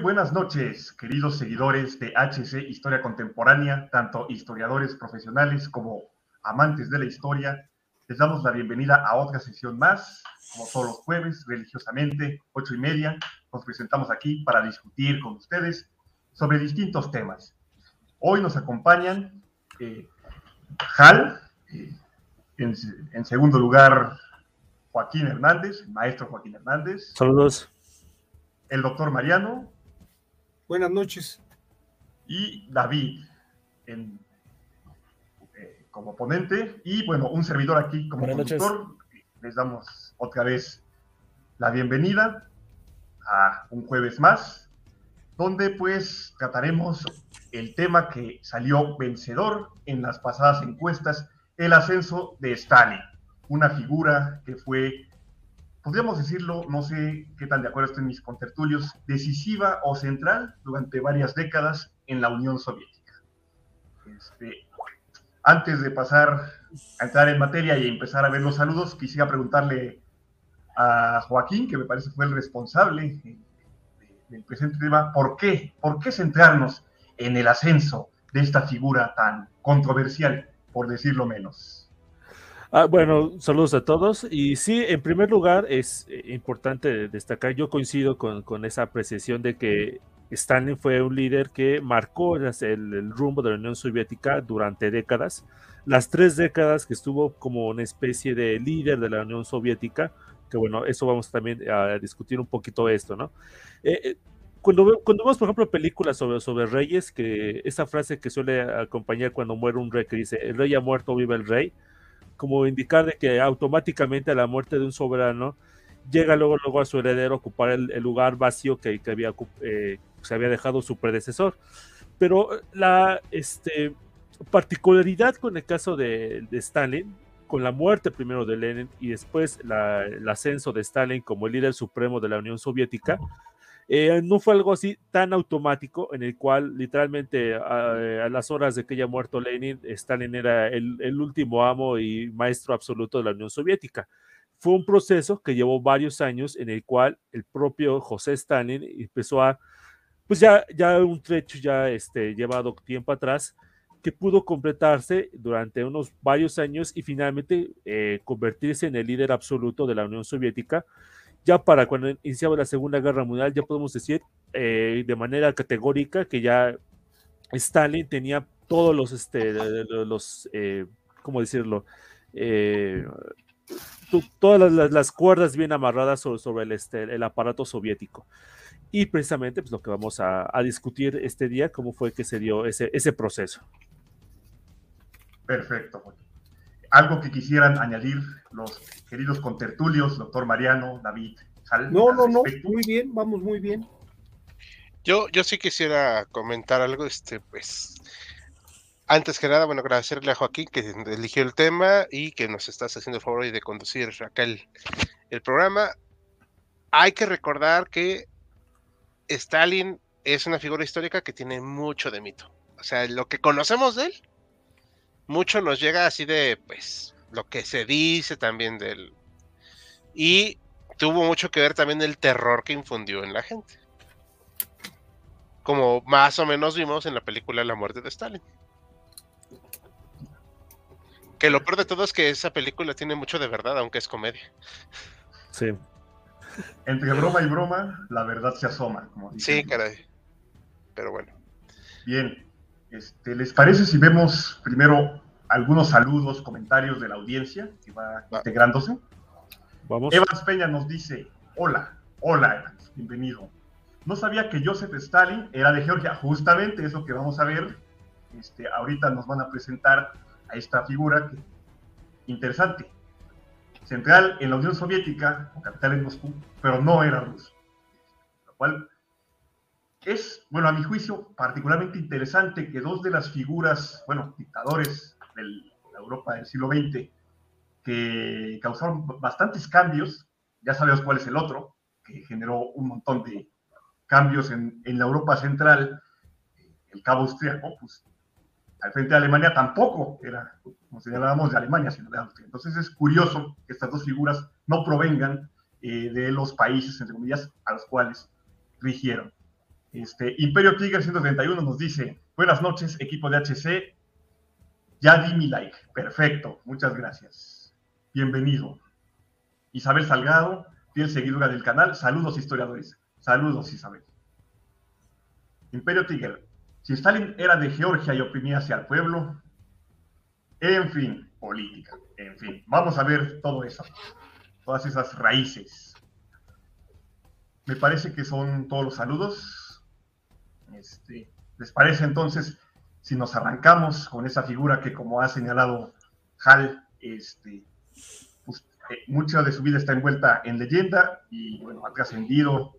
Muy buenas noches, queridos seguidores de HC Historia Contemporánea, tanto historiadores profesionales como amantes de la historia. Les damos la bienvenida a otra sesión más, como todos los jueves, religiosamente, ocho y media. Nos presentamos aquí para discutir con ustedes sobre distintos temas. Hoy nos acompañan eh, Hal, eh, en, en segundo lugar Joaquín Hernández, maestro Joaquín Hernández. Saludos el doctor Mariano. Buenas noches. Y David eh, como ponente. Y bueno, un servidor aquí como conductor. Les damos otra vez la bienvenida a un jueves más, donde pues trataremos el tema que salió vencedor en las pasadas encuestas, el ascenso de Stalin, una figura que fue podríamos decirlo, no sé qué tan de acuerdo estén mis contertulios, decisiva o central durante varias décadas en la Unión Soviética. Este, antes de pasar a entrar en materia y empezar a ver los saludos, quisiera preguntarle a Joaquín, que me parece fue el responsable del presente tema, ¿por qué? ¿Por qué centrarnos en el ascenso de esta figura tan controversial, por decirlo menos? Ah, bueno, saludos a todos. Y sí, en primer lugar, es eh, importante destacar, yo coincido con, esa apreciación de que Stalin fue un líder que marcó el, rumbo de la Unión Soviética durante décadas. Las tres décadas que estuvo como una especie de líder de la Unión Soviética, que bueno, eso vamos también a discutir un poquito esto, ¿no? Eh, eh, cuando, cuando vemos, por ejemplo, películas sobre, sobre reyes, que esa frase que suele acompañar cuando muere un rey, que dice, el rey ha muerto, vive el rey, como indicar de que automáticamente a la muerte de un soberano llega luego, luego a su heredero a ocupar el, lugar vacío que, que había, eh, se había dejado su predecesor. Pero la este, particularidad con el caso de, de Stalin, con la muerte primero de Lenin y después la, el ascenso de Stalin como el líder supremo de la Unión Soviética, eh, no fue algo así tan automático en el cual literalmente a, las horas de que haya muerto Lenin, Stalin era el, último amo y maestro absoluto de la Unión Soviética. Fue un proceso que llevó varios años en el cual el propio José Stalin empezó a, pues ya, ya un trecho ya este, llevado tiempo atrás, que pudo completarse durante unos varios años y finalmente eh, convertirse en el líder absoluto de la Unión Soviética, ya para cuando iniciaba la Segunda Guerra Mundial, ya podemos decir eh, de manera categórica que ya Stalin tenía todos los, este, los eh, ¿cómo decirlo? Eh, todas las, cuerdas bien amarradas sobre, el, este, el, aparato soviético. Y precisamente pues, lo que vamos a, discutir este día, cómo fue que se dio ese, ese proceso. Perfecto. Algo que quisieran añadir los queridos contertulios, doctor Mariano, David, No, no, no, muy bien, vamos muy bien. Yo, yo sí quisiera comentar algo, este, pues, antes que nada, bueno, agradecerle a Joaquín que eligió el tema y que nos estás haciendo el favor de conducir acá el, el programa. Hay que recordar que Stalin es una figura histórica que tiene mucho de mito. O sea, lo que conocemos de él mucho nos llega así de, pues, lo que se dice también de él. Y tuvo mucho que ver también el terror que infundió en la gente. Como más o menos vimos en la película La muerte de Stalin. Que lo peor de todo es que esa película tiene mucho de verdad, aunque es comedia. Sí. Entre broma y broma, la verdad se asoma. sí, caray. Pero bueno. Bien. Este, ¿Les parece si vemos primero algunos saludos, comentarios de la audiencia que va, integrándose? Vamos. Evans Peña nos dice, hola, hola Evans, bienvenido. No sabía que Joseph Stalin era de Georgia, justamente eso que vamos a ver. Este, ahorita nos van a presentar a esta figura que, interesante. Central en la Unión Soviética, o capital en Moscú, pero no era ruso. Lo cual es, bueno, a mi juicio, particularmente interesante que dos de las figuras, bueno, dictadores de la Europa del siglo XX, que causaron bastantes cambios, ya sabemos cuál es el otro, que generó un montón de cambios en, en la Europa central, el cabo austriaco, pues al frente de Alemania tampoco era, como señalábamos, de Alemania, sino de Austria. Entonces es curioso que estas dos figuras no provengan eh, de los países, entre comillas, a los cuales rigieron. Este, Imperio Tiger 131 nos dice, buenas noches, equipo de HC, ya di mi like, perfecto, muchas gracias, bienvenido. Isabel Salgado, fiel seguidora del canal, saludos historiadores, saludos Isabel. Imperio Tiger, si Stalin era de Georgia y oprimía hacia el pueblo, en fin, política, en fin, vamos a ver todo eso, todas esas raíces. Me parece que son todos los saludos. Este, ¿Les parece entonces si nos arrancamos con esa figura que, como ha señalado Hal, este, pues, eh, mucha de su vida está envuelta en leyenda y bueno, ha trascendido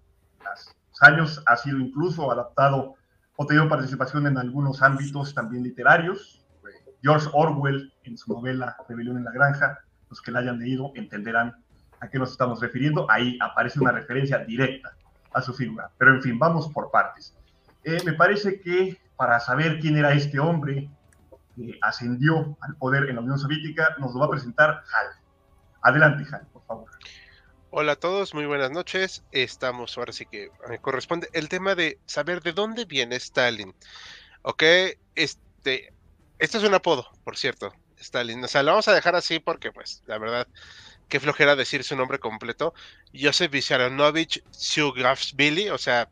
los años, ha sido incluso adaptado o tenido participación en algunos ámbitos también literarios. George Orwell en su novela Rebelión en la Granja, los que la hayan leído entenderán a qué nos estamos refiriendo. Ahí aparece una referencia directa a su figura. Pero en fin, vamos por partes. Eh, me parece que para saber quién era este hombre que ascendió al poder en la Unión Soviética, nos lo va a presentar Hal. Adelante, Hal, por favor. Hola a todos, muy buenas noches. Estamos ahora sí que me corresponde el tema de saber de dónde viene Stalin. Ok, este, este es un apodo, por cierto, Stalin. O sea, lo vamos a dejar así porque, pues, la verdad, qué flojera decir su nombre completo. Joseph Vissarionovich Billy, o sea,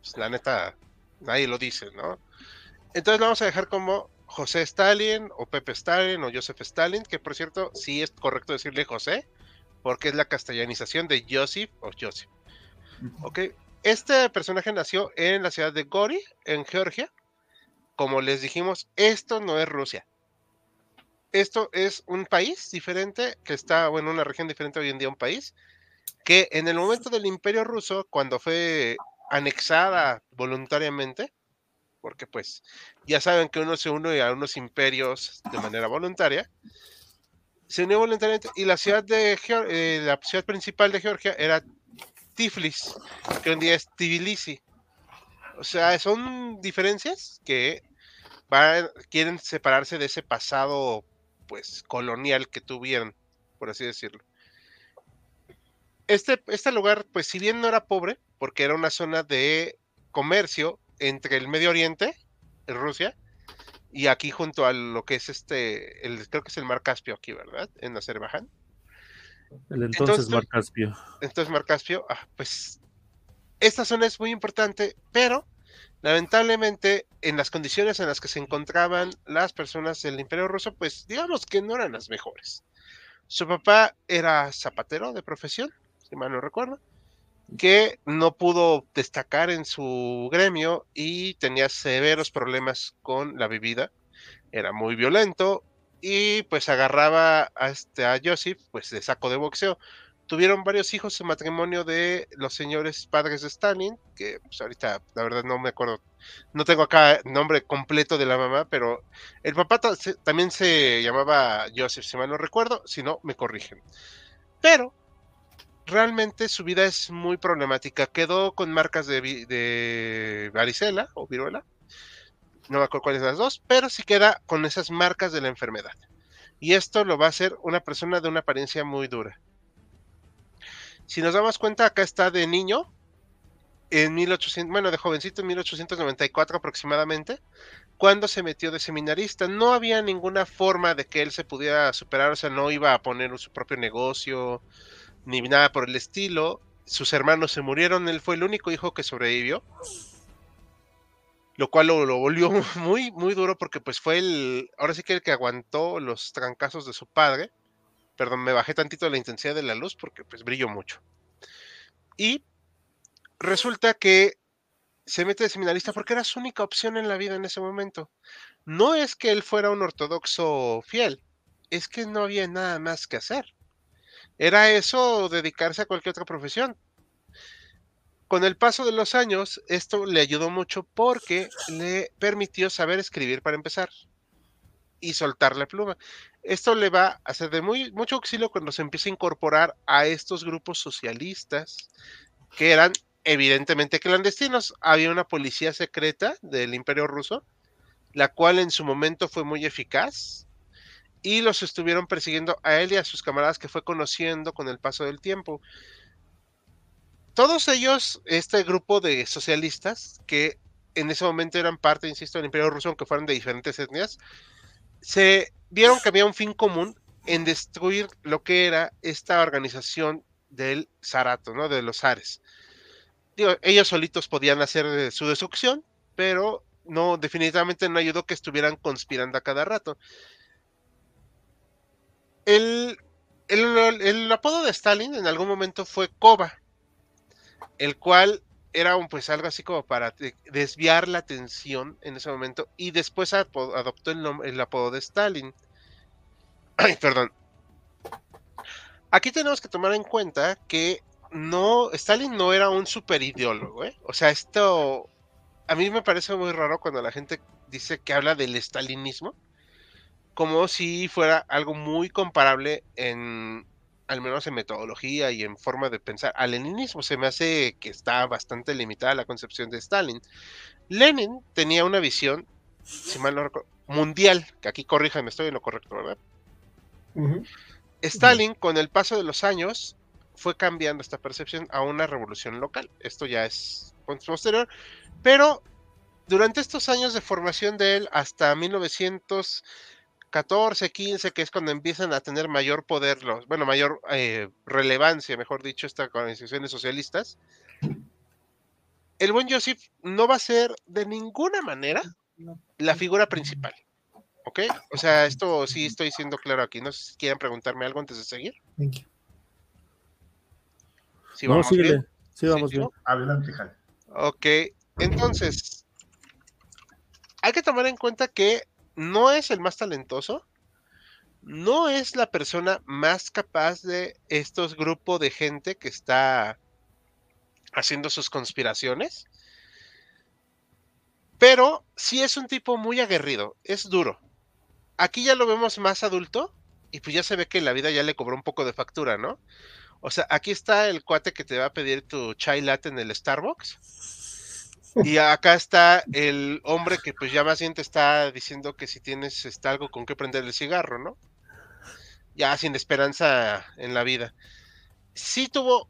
pues, la neta, nadie lo dice, ¿no? Entonces lo vamos a dejar como José Stalin o Pepe Stalin o Joseph Stalin, que por cierto, sí es correcto decirle José porque es la castellanización de Joseph o Joseph. Ok, este personaje nació en la ciudad de Gori, en Georgia. Como les dijimos, esto no es Rusia. Esto es un país diferente que está, bueno, una región diferente hoy en día, un país que en el momento del Imperio Ruso, cuando fue anexada voluntariamente, porque pues ya saben que uno se une a unos imperios de manera voluntaria, se unió voluntariamente y la ciudad de eh, la ciudad principal de Georgia era Tiflis, que hoy en día es Tbilisi. O sea, son diferencias que quieren separarse de ese pasado pues colonial que tuvieron, por así decirlo. Este, este lugar, pues si bien no era pobre, porque era una zona de comercio entre el Medio Oriente, Rusia, y aquí junto a lo que es este, el, creo que es el Mar Caspio aquí, ¿verdad? En Azerbaiyán. El entonces, Mar Caspio. Entonces Mar Caspio, ah, pues esta zona es muy importante, pero lamentablemente en las condiciones en las que se encontraban las personas del Imperio Ruso, pues digamos que no eran las mejores. Su papá era zapatero de profesión, si mal no recuerdo, que no pudo destacar en su gremio y tenía severos problemas con la bebida. Era muy violento y pues agarraba a, este, a Joseph pues de saco de boxeo. Tuvieron varios hijos en matrimonio de los señores padres de Stalin, que pues ahorita la verdad no me acuerdo, no tengo acá nombre completo de la mamá, pero el papá también se llamaba Joseph, si mal no recuerdo, si no me corrigen. Pero realmente su vida es muy problemática. Quedó con marcas de, varicela o viruela. No me acuerdo cuáles las dos, pero sí queda con esas marcas de la enfermedad. Y esto lo va a hacer una persona de una apariencia muy dura. Si nos damos cuenta, acá está de niño. en 1800, bueno, de jovencito en 1894 aproximadamente, cuando se metió de seminarista. No había ninguna forma de que él se pudiera superar, o sea, no iba a poner su propio negocio, ni nada por el estilo. Sus hermanos se murieron, él fue el único hijo que sobrevivió. Lo cual lo, lo volvió muy, muy duro porque pues fue el, ahora sí que el que aguantó los trancazos de su padre. Perdón, me bajé tantito la intensidad de la luz porque pues brillo mucho. Y resulta que se mete de seminarista porque era su única opción en la vida en ese momento. No es que él fuera un ortodoxo fiel, es que no había nada más que hacer. Era eso dedicarse a cualquier otra profesión. Con el paso de los años, esto le ayudó mucho porque le permitió saber escribir para empezar y soltar la pluma. Esto le va a ser de muy, mucho auxilio cuando se empieza a incorporar a estos grupos socialistas que eran evidentemente clandestinos. Había una policía secreta del Imperio Ruso, la cual en su momento fue muy eficaz y los estuvieron persiguiendo a él y a sus camaradas que fue conociendo con el paso del tiempo. Todos ellos, este grupo de socialistas, que en ese momento eran parte, insisto, del Imperio Ruso, aunque fueran de diferentes etnias, se vieron que había un fin común en destruir lo que era esta organización del Zarato, ¿no? De los Ares ellos solitos podían hacer su destrucción, pero no, definitivamente no ayudó que estuvieran conspirando a cada rato. El, apodo de Stalin en algún momento fue Kova, el cual era un, pues algo así como para desviar la atención en ese momento y después adoptó el, el apodo de Stalin. Ay, perdón. Aquí tenemos que tomar en cuenta que no, Stalin no era un super ideólogo, ¿eh? O sea, esto a mí me parece muy raro cuando la gente dice que habla del stalinismo, como si fuera algo muy comparable en, al menos en metodología y en forma de pensar, al leninismo. Se me hace que está bastante limitada la concepción de Stalin. Lenin tenía una visión, si mal no recuerdo, mundial, que aquí corríjame, estoy en lo correcto, ¿verdad? Stalin, con el paso de los años, fue cambiando esta percepción a una revolución local. Esto ya es posterior, pero durante estos años de formación de él, hasta 1914, 15, que es cuando empiezan a tener mayor poder, los, bueno, mayor eh, relevancia, mejor dicho, estas organizaciones socialistas, el buen Joseph no va a ser de ninguna manera la figura principal. ¿Ok? O sea, esto sí estoy siendo claro aquí. No sé si quieren preguntarme algo antes de seguir no, Sí, vamos bien. Adelante, Ok, entonces, hay que tomar en cuenta que no es el más talentoso, no es la persona más capaz de estos grupos de gente que está haciendo sus conspiraciones, pero sí es un tipo muy aguerrido, es duro. Aquí ya lo vemos más adulto y pues ya se ve que la vida ya le cobró un poco de factura, ¿no? O sea, aquí está el cuate que te va a pedir tu chai latte en el Starbucks. Y acá está el hombre que pues ya más bien te está diciendo que si tienes está algo con que prender el cigarro, ¿no? Ya sin esperanza en la vida. Sí tuvo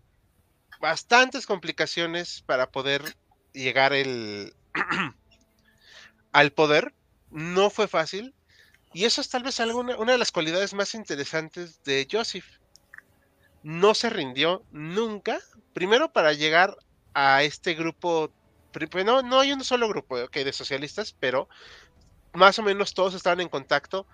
bastantes complicaciones para poder llegar el al poder. No fue fácil. Y eso es tal vez alguna, una de las cualidades más interesantes de Joseph no se rindió nunca. Primero para llegar a este grupo, no, no hay un solo grupo de socialistas, pero más o menos todos estaban en contacto.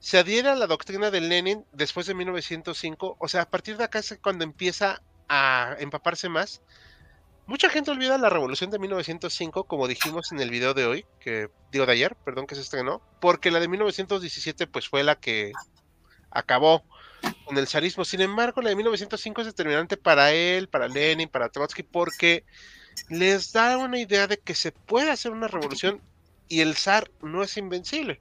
Se adhiere a la doctrina de Lenin después de 1905, o sea, a partir de acá es cuando empieza a empaparse más. Mucha gente olvida la revolución de 1905, como dijimos en el video de hoy, que digo de ayer, perdón que se estrenó, porque la de 1917 pues fue la que acabó con el zarismo. Sin embargo, la de 1905 es determinante para él, para Lenin, para Trotsky, porque les da una idea de que se puede hacer una revolución y el zar no es invencible.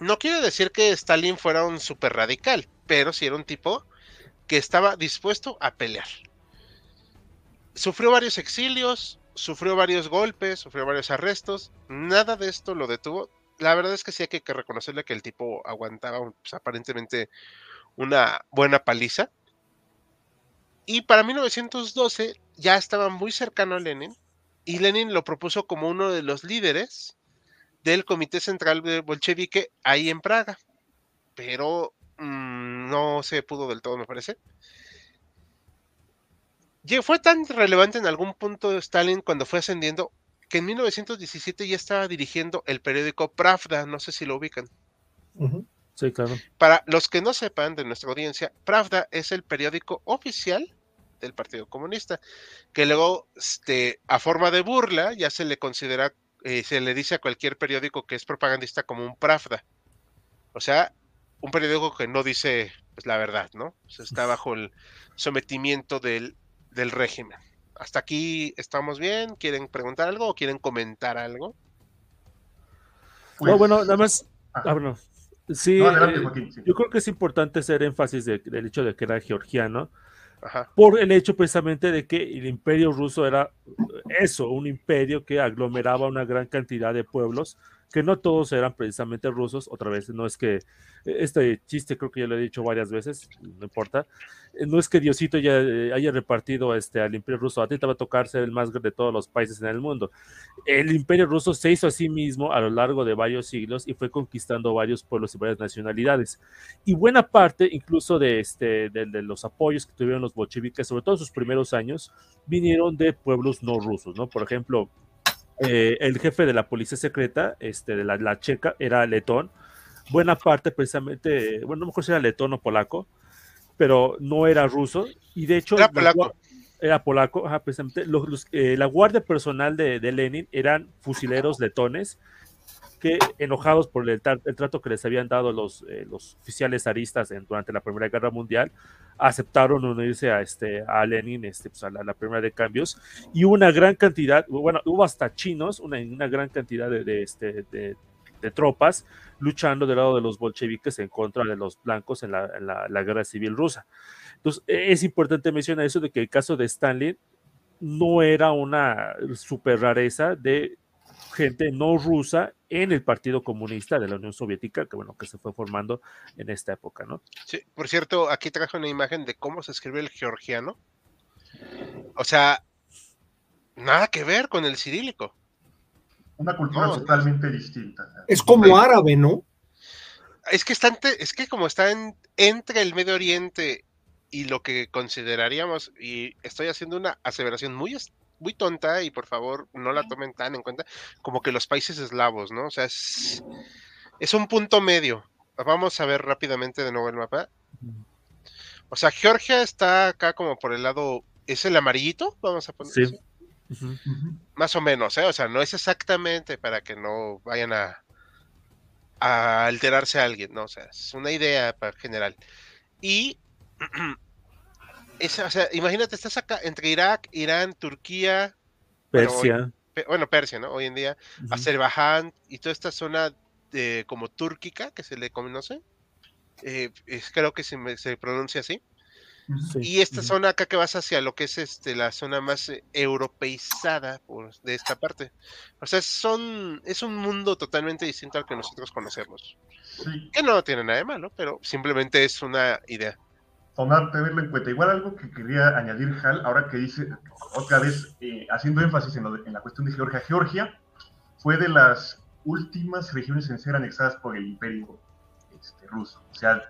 No quiere decir que Stalin fuera un super radical, pero sí era un tipo que estaba dispuesto a pelear. Sufrió varios exilios, sufrió varios golpes, sufrió varios arrestos, nada de esto lo detuvo la verdad es que sí hay que, reconocerle que el tipo aguantaba pues, aparentemente una buena paliza. Y para 1912 ya estaba muy cercano a Lenin y Lenin lo propuso como uno de los líderes del Comité Central Bolchevique ahí en Praga. Pero mm, no se pudo del todo, me parece. Fue tan relevante en algún punto Stalin cuando fue ascendiendo que en 1917 ya estaba dirigiendo el periódico Pravda, no sé si lo ubican. Sí, claro. Para los que no sepan de nuestra audiencia, Pravda es el periódico oficial del Partido Comunista, que luego, este, a forma de burla, ya se le considera, eh, se le dice a cualquier periódico que es propagandista como un Pravda. O sea, un periódico que no dice pues, la verdad, ¿no? está bajo el sometimiento del, del régimen. Hasta aquí estamos bien. ¿Quieren preguntar algo o quieren comentar algo? no, bueno, nada más. Ah, Sí, eh, yo creo que es importante hacer énfasis del hecho de que era georgiano, por el hecho precisamente de que el imperio ruso era eso, un imperio que aglomeraba una gran cantidad de pueblos que no todos eran precisamente rusos, otra vez, no es que este chiste creo que ya lo he dicho varias veces, no importa, no es que Diosito ya eh, haya repartido este, al imperio ruso, a ti te va a tocar ser el más grande de todos los países en el mundo. El imperio ruso se hizo a sí mismo a lo largo de varios siglos y fue conquistando varios pueblos y varias nacionalidades. Y buena parte incluso de, este, de, de los apoyos que tuvieron los bolcheviques, sobre todo en sus primeros años, vinieron de pueblos no rusos, ¿no? Por ejemplo, eh, el jefe de la policía secreta, este, de la, checa, era letón. Buena parte, precisamente, bueno, no me acuerdo si era letón o polaco, pero no era ruso. Y de hecho, era polaco. era polaco, precisamente. Eh, la guardia personal de, de, Lenin eran fusileros letones que, enojados por el, trato que les habían dado los, eh, oficiales zaristas durante la Primera Guerra Mundial, aceptaron unirse a, este, a Lenin, este, pues a la, primera de cambios, y una gran cantidad, bueno, hubo hasta chinos, una, una gran cantidad de, este, de, tropas luchando del lado de los bolcheviques en contra de los blancos en la, en la, guerra civil rusa. Entonces, es importante mencionar eso de que el caso de Stalin no era una super rareza de gente no rusa en el Partido Comunista de la Unión Soviética, que bueno, que se fue formando en esta época, ¿no? Sí, por cierto, aquí trajo una imagen de cómo se escribe el georgiano. O sea, nada que ver con el cirílico. Una cultura totalmente distinta. Es como árabe, ¿no? Es que está es que como está entre el Medio Oriente y lo que consideraríamos, y estoy haciendo una aseveración muy, muy tonta y por favor no la tomen tan en cuenta como que los países eslavos, ¿no? O sea, es, es un punto medio. Vamos a ver rápidamente de nuevo el mapa. O sea, Georgia está acá como por el lado, ¿es el amarillito? Vamos a poner. Sí. Más o menos, ¿eh? O sea, no es exactamente para que no vayan a, a alterarse a alguien, ¿no? O sea, es una idea para general. Y o sea, imagínate, estás acá entre Irak, Irán, Turquía, Persia. Bueno, Persia, ¿no? Hoy en día, Azerbaiyán y toda esta zona de, como túrquica que se le conoce. Eh, creo que se, se pronuncia así. Y esta zona acá que vas hacia lo que es este la zona más eh, europeizada de esta parte. O sea, son, es un mundo totalmente distinto al que nosotros conocemos. Que no tiene nada de malo, pero simplemente es una idea tomar, tenerlo en cuenta. Igual algo que quería añadir, Hal, ahora que dice, otra vez, eh, haciendo énfasis en, en, la cuestión de Georgia. Georgia fue de las últimas regiones en ser anexadas por el imperio este, ruso. O sea,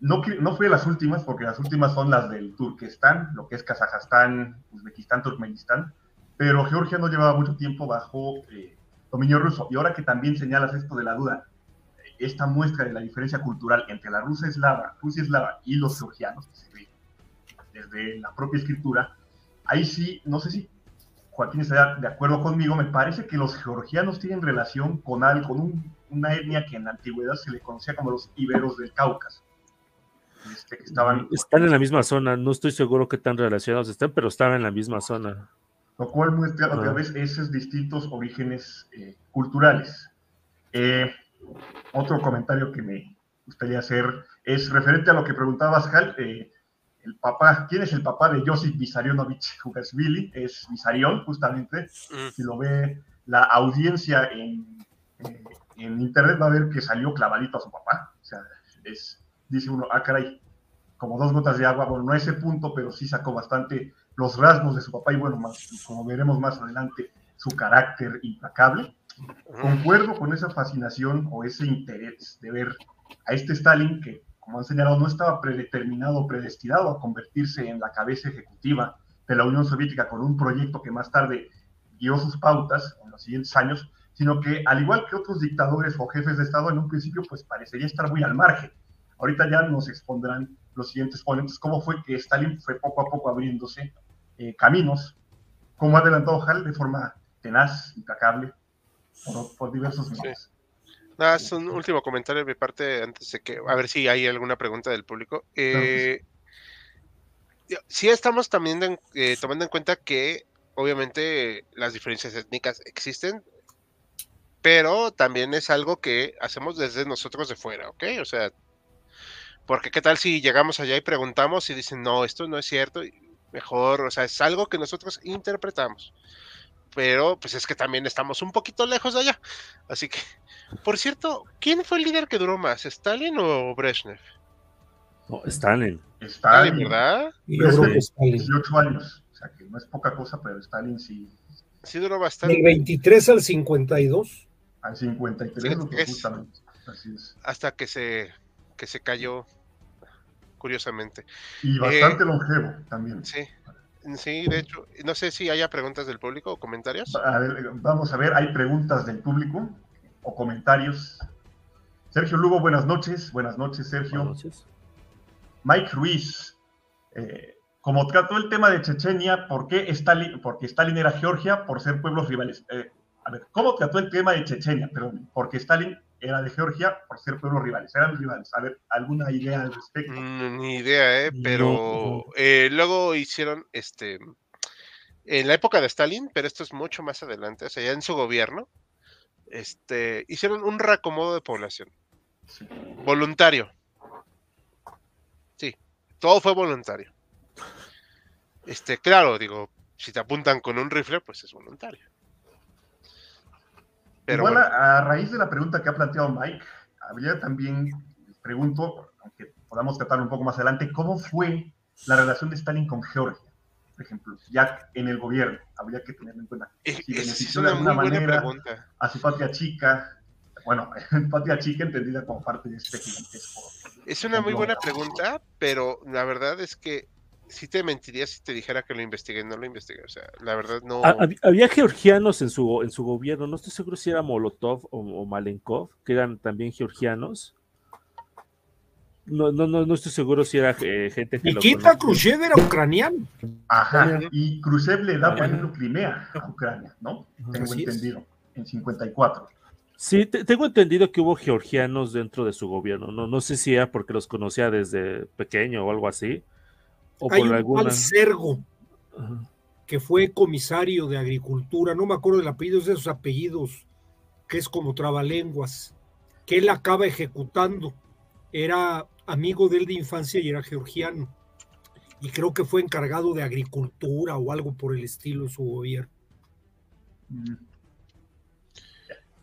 no, no fue de las últimas, porque las últimas son las del Turquestán, lo que es Kazajstán, Uzbekistán, Turkmenistán, pero Georgia no llevaba mucho tiempo bajo eh, dominio ruso. Y ahora que también señalas esto de la duda, esta muestra de la diferencia cultural entre la Rusia eslava, Rusia eslava y los georgianos, que se ve desde la propia escritura, ahí sí, no sé si Joaquín está de acuerdo conmigo, me parece que los georgianos tienen relación con, con una etnia que en la antigüedad se le conocía como los iberos del Cáucaso. Este, estaban, están en la misma zona, no estoy seguro qué tan relacionados están, pero estaban en la misma zona. Lo cual muestra otra ah. vez esos distintos orígenes eh, culturales. Eh, otro comentario que me gustaría hacer es referente a lo que preguntabas, Hal. Eh, el papá, ¿quién es el papá de Josip Vissarionovich Jugasvili? Es Vissarion, justamente. Mm. Si lo ve la audiencia en, eh, en, internet, va a ver que salió clavadito a su papá. O sea, es, dice uno, ah, caray, como dos gotas de agua, bueno, no a ese punto, pero sí sacó bastante los rasgos de su papá y bueno, más, como veremos más adelante, su carácter implacable. Concuerdo con esa fascinación o ese interés de ver a este Stalin que, como han señalado, no estaba predeterminado, predestinado a convertirse en la cabeza ejecutiva de la Unión Soviética con un proyecto que más tarde guió sus pautas en los siguientes años, sino que al igual que otros dictadores o jefes de Estado en un principio, pues parecería estar muy al margen. Ahorita ya nos expondrán los siguientes ponentes cómo fue que Stalin fue poco a poco abriéndose eh, caminos, como ha adelantado Hall de forma tenaz, implacable, por, diversos medios. Nada, es un último comentario de mi parte antes de que, a ver si hay alguna pregunta del público. Eh, sí estamos también eh, tomando en cuenta que obviamente las diferencias étnicas existen, pero también es algo que hacemos desde nosotros de fuera, ¿ok? O sea, porque qué tal si llegamos allá y preguntamos y dicen, no, esto no es cierto, mejor, o sea, es algo que nosotros interpretamos. Pero pues es que también estamos un poquito lejos de allá. Así que, por cierto, ¿quién fue el líder que duró más, Stalin o Brezhnev? No, Stalin. Stalin, ¿verdad? Y yo creo que Stalin. 18 años, o sea que no es poca cosa, pero Stalin sí. Sí duró bastante. Del 23 al 52. Al 53, justamente. Así es. Hasta que se, que se cayó, curiosamente. Y bastante eh, longevo también. Sí. Sí, de hecho, no sé si haya preguntas del público o comentarios. vamos a ver, hay preguntas del público o comentarios. Sergio Lugo, buenas noches. Buenas noches, Sergio. Buenas noches. Mike Ruiz, eh, como trató el tema de Chechenia, ¿por qué Stalin, porque Stalin era Georgia por ser pueblos rivales? Eh, a ver, ¿cómo trató el tema de Chechenia? Perdón, porque Stalin era de Georgia por ser pueblos rivales, eran rivales. A ver, ¿alguna idea al respecto? Mm, ni idea, ¿eh? Pero eh, luego hicieron, este, en la época de Stalin, pero esto es mucho más adelante, o sea, ya en su gobierno, este, hicieron un reacomodo de población. Voluntario. Sí, todo fue voluntario. Este, claro, digo, si te apuntan con un rifle, pues es voluntario. Pero a raíz de la pregunta que ha planteado Mike, habría también, pregunto, aunque podamos tratar un poco más adelante, ¿cómo fue la relación de Stalin con Georgia? Por ejemplo, ya en el gobierno, habría que tenerlo en cuenta. Si benefició de alguna manera a su patria chica, bueno, patria chica entendida como parte de este gigantesco. Es una muy buena pregunta, pero la verdad es que sí te mentiría si te dijera que lo investigué, no lo investigué, o sea, la verdad no. Había georgianos en su, en su gobierno, no estoy seguro si era Molotov o, Malenkov, que eran también georgianos. No, no, no, no estoy seguro si era eh, gente que. Nikita Khrushchev era ucraniano. Ajá, y Khrushchev le da, por Crimea a Ucrania, ¿no? Tengo entendido, en 54. Sí, tengo entendido que hubo georgianos dentro de su gobierno. No, no sé si era porque los conocía desde pequeño o algo así, hay un alguna... Sergo, que fue comisario de agricultura, no me acuerdo del apellido, de esos apellidos, que es como trabalenguas, que él acaba ejecutando. Era amigo de él de infancia y era georgiano. Y creo que fue encargado de agricultura o algo por el estilo en su gobierno.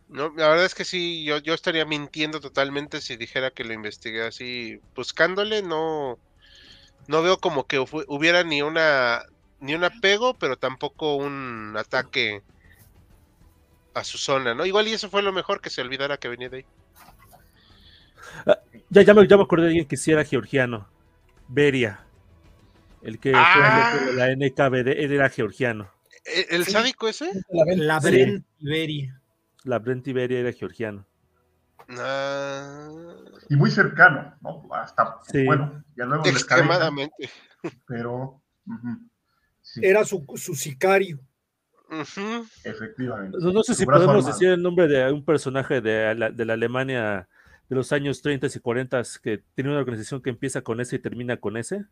No, la verdad es que sí, yo, yo estaría mintiendo totalmente si dijera que lo investigué así, buscándole, no, no veo como que hubiera ni una ni un apego, pero tampoco un ataque a su zona, ¿no? Igual y eso fue lo mejor que se olvidara que venía de ahí. Ah, ya, ya, me, ya me acordé de alguien que sí era georgiano. Beria. El que fue ah. la NKVD, él era georgiano. ¿E-, ¿El, sádico ese? La Brent Iberia. La Brent Iberia era georgiano. Y muy cercano, ¿no? Hasta, bueno, ya luego Extremadamente. Pero. Era su, su sicario. Efectivamente. No, sé si podemos decir el nombre de un personaje de la, de la Alemania de los años 30 y 40 que tiene una organización que empieza con S y termina con S.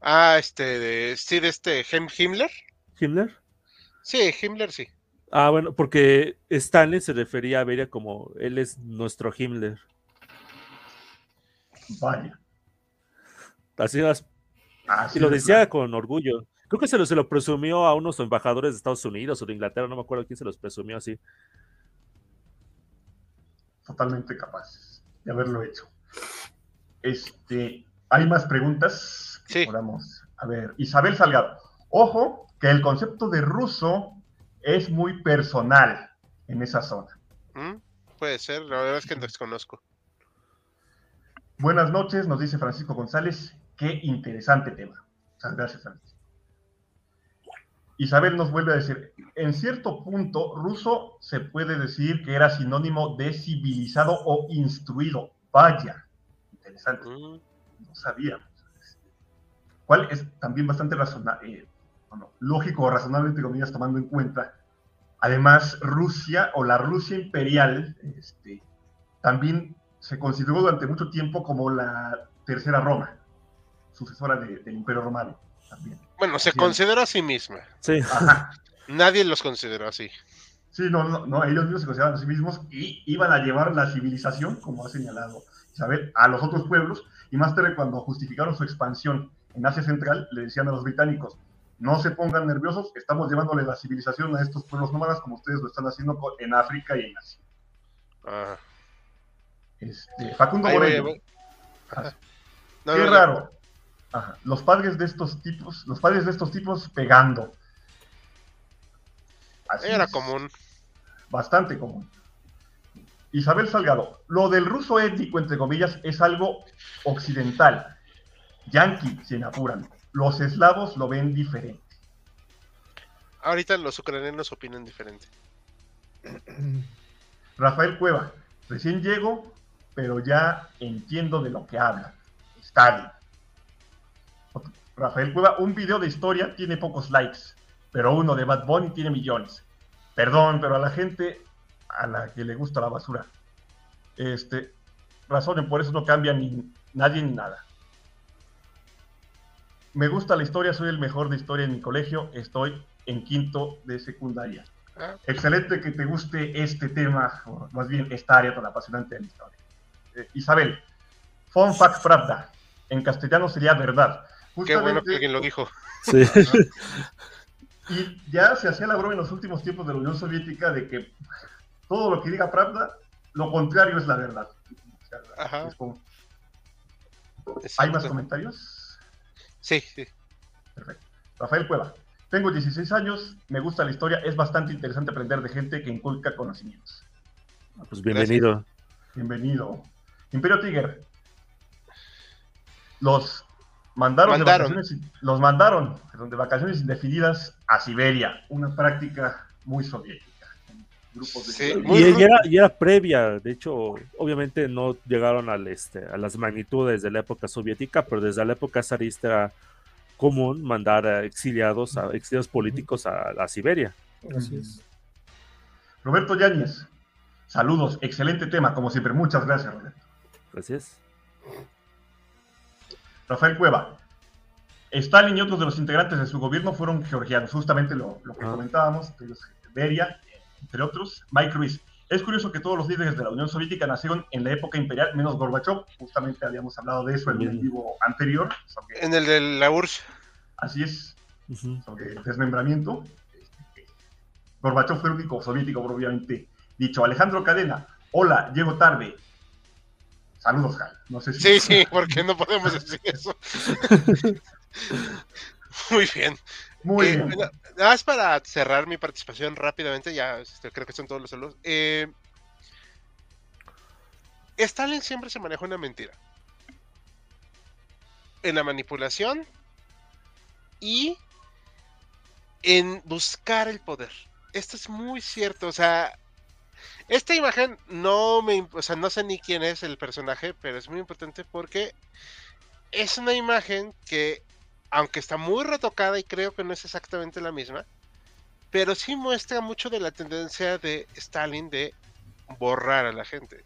Ah, este, de, sí, de este Himmler. ¿Himmler? Sí, Himmler sí. Ah, bueno, porque Stanley se refería a Beria como él es nuestro Himmler. Vaya. Así es. y lo decía con orgullo. Creo que se lo, se lo presumió a unos embajadores de Estados Unidos o de Inglaterra, no me acuerdo quién se los presumió así. Totalmente capaces de haberlo hecho. Este, hay más preguntas. Sí. A ver, Isabel Salgado. Ojo, que el concepto de ruso es muy personal en esa zona. Mm, puede ser, la verdad es que desconozco. Buenas noches, nos dice Francisco González. Qué interesante tema. Muchas gracias, Francisco. Isabel nos vuelve a decir, en cierto punto, ruso se puede decir que era sinónimo de civilizado o instruido. Vaya, interesante. Mm. No sabíamos. ¿Cuál es también bastante razonable, eh, lógico o razonable, entre comillas, tomando en cuenta. Además, Rusia o la Rusia imperial este, también se consideró durante mucho tiempo como la tercera Roma, sucesora del Imperio Romano. También. Bueno, se consideró a sí misma. Sí. Nadie los consideró así. Sí, no, no, no, ellos mismos se consideraban a sí mismos y iban a llevar la civilización, como ha señalado Isabel, a los otros pueblos. Y más tarde, cuando justificaron su expansión en Asia Central, le decían a los británicos, no se pongan nerviosos, estamos llevándole la civilización a estos pueblos nómadas como ustedes lo están haciendo en África y en Asia. Ah. Este, Facundo Moreno. Ah. Qué raro. Los padres de estos tipos, los padres de estos tipos pegando. Era común. Bastante común. Isabel Salgado, lo del ruso étnico, entre comillas, es algo occidental. Yankee, se apuran. Los eslavos lo ven diferente. Ahorita los ucranianos opinan diferente. Rafael Cueva, recién llego, pero ya entiendo de lo que habla. Stalin. Rafael Cueva, un video de historia tiene pocos likes, pero uno de Bad Bunny tiene millones. Perdón, pero a la gente a la que le gusta la basura, este, razonen, por eso no cambia ni nadie ni nada. Me gusta la historia, soy el mejor de historia en mi colegio, estoy en quinto de secundaria. Ah. Excelente que te guste este tema, o más bien esta área tan apasionante de la historia. Eh, Isabel, fun fact pravda, en castellano sería verdad. Qué bueno que alguien lo dijo. Sí. Y ya se hacía la broma en los últimos tiempos de la Unión Soviética de que todo lo que diga Pravda, lo contrario es la verdad. Ajá. ¿Hay más comentarios? Sí, sí. Perfecto. Rafael Cueva. Tengo 16 años, me gusta la historia, es bastante interesante aprender de gente que inculca conocimientos. Ah, pues bienvenido. Bienvenido. Imperio Tiger. Los mandaron, De vacaciones, los mandaron de vacaciones indefinidas a Siberia, una práctica muy soviética. Y, era, previa, de hecho, obviamente no llegaron al este, a las magnitudes de la época soviética, pero desde la época zarista era común mandar a exiliados, a exiliados políticos a, Siberia. Así es. Roberto Yáñez, saludos, excelente tema, como siempre, muchas gracias, Roberto. Gracias. Rafael Cueva. Stalin y otros de los integrantes de su gobierno fueron georgianos, justamente lo, que ah. comentábamos, Beria, entre otros. Mike Ruiz. Es curioso que todos los líderes de la Unión Soviética nacieron en la época imperial, menos Gorbachev. Justamente habíamos hablado de eso en el vivo anterior. en el de la URSS. Así es, sobre el desmembramiento. Gorbachev fue el único soviético, obviamente dicho. Alejandro Cadena, hola, llego tarde. Saludos, Jal. No sé si... Sí, sí, porque no podemos decir eso. Muy bien. Muy eh, bien. Nada más para cerrar mi participación rápidamente, ya este, creo que son todos los saludos. Eh, Stalin siempre se manejó una mentira. En la manipulación y en buscar el poder. Esto es muy cierto. O sea, esta imagen no me, o sea, no sé ni quién es el personaje, pero es muy importante porque es una imagen que, aunque está muy retocada y creo que no es exactamente la misma, pero sí muestra mucho de la tendencia de Stalin de borrar a la gente.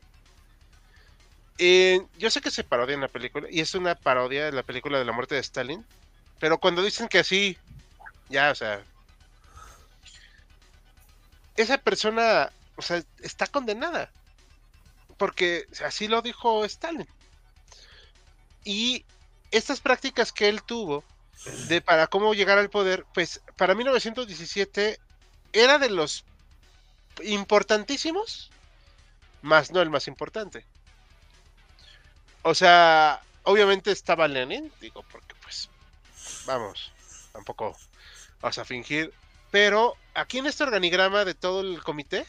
yo sé que se parodia en la película, y es una parodia de la película de la muerte de Stalin, pero cuando dicen que así, ya, o sea, esa persona o sea, está condenada. Porque así lo dijo Stalin. Y estas prácticas que él tuvo de para cómo llegar al poder, pues para 1917 era de los importantísimos, más no el más importante. O sea, obviamente estaba Lenin, digo, porque pues, vamos, tampoco vas a fingir, pero aquí en este organigrama de todo el comité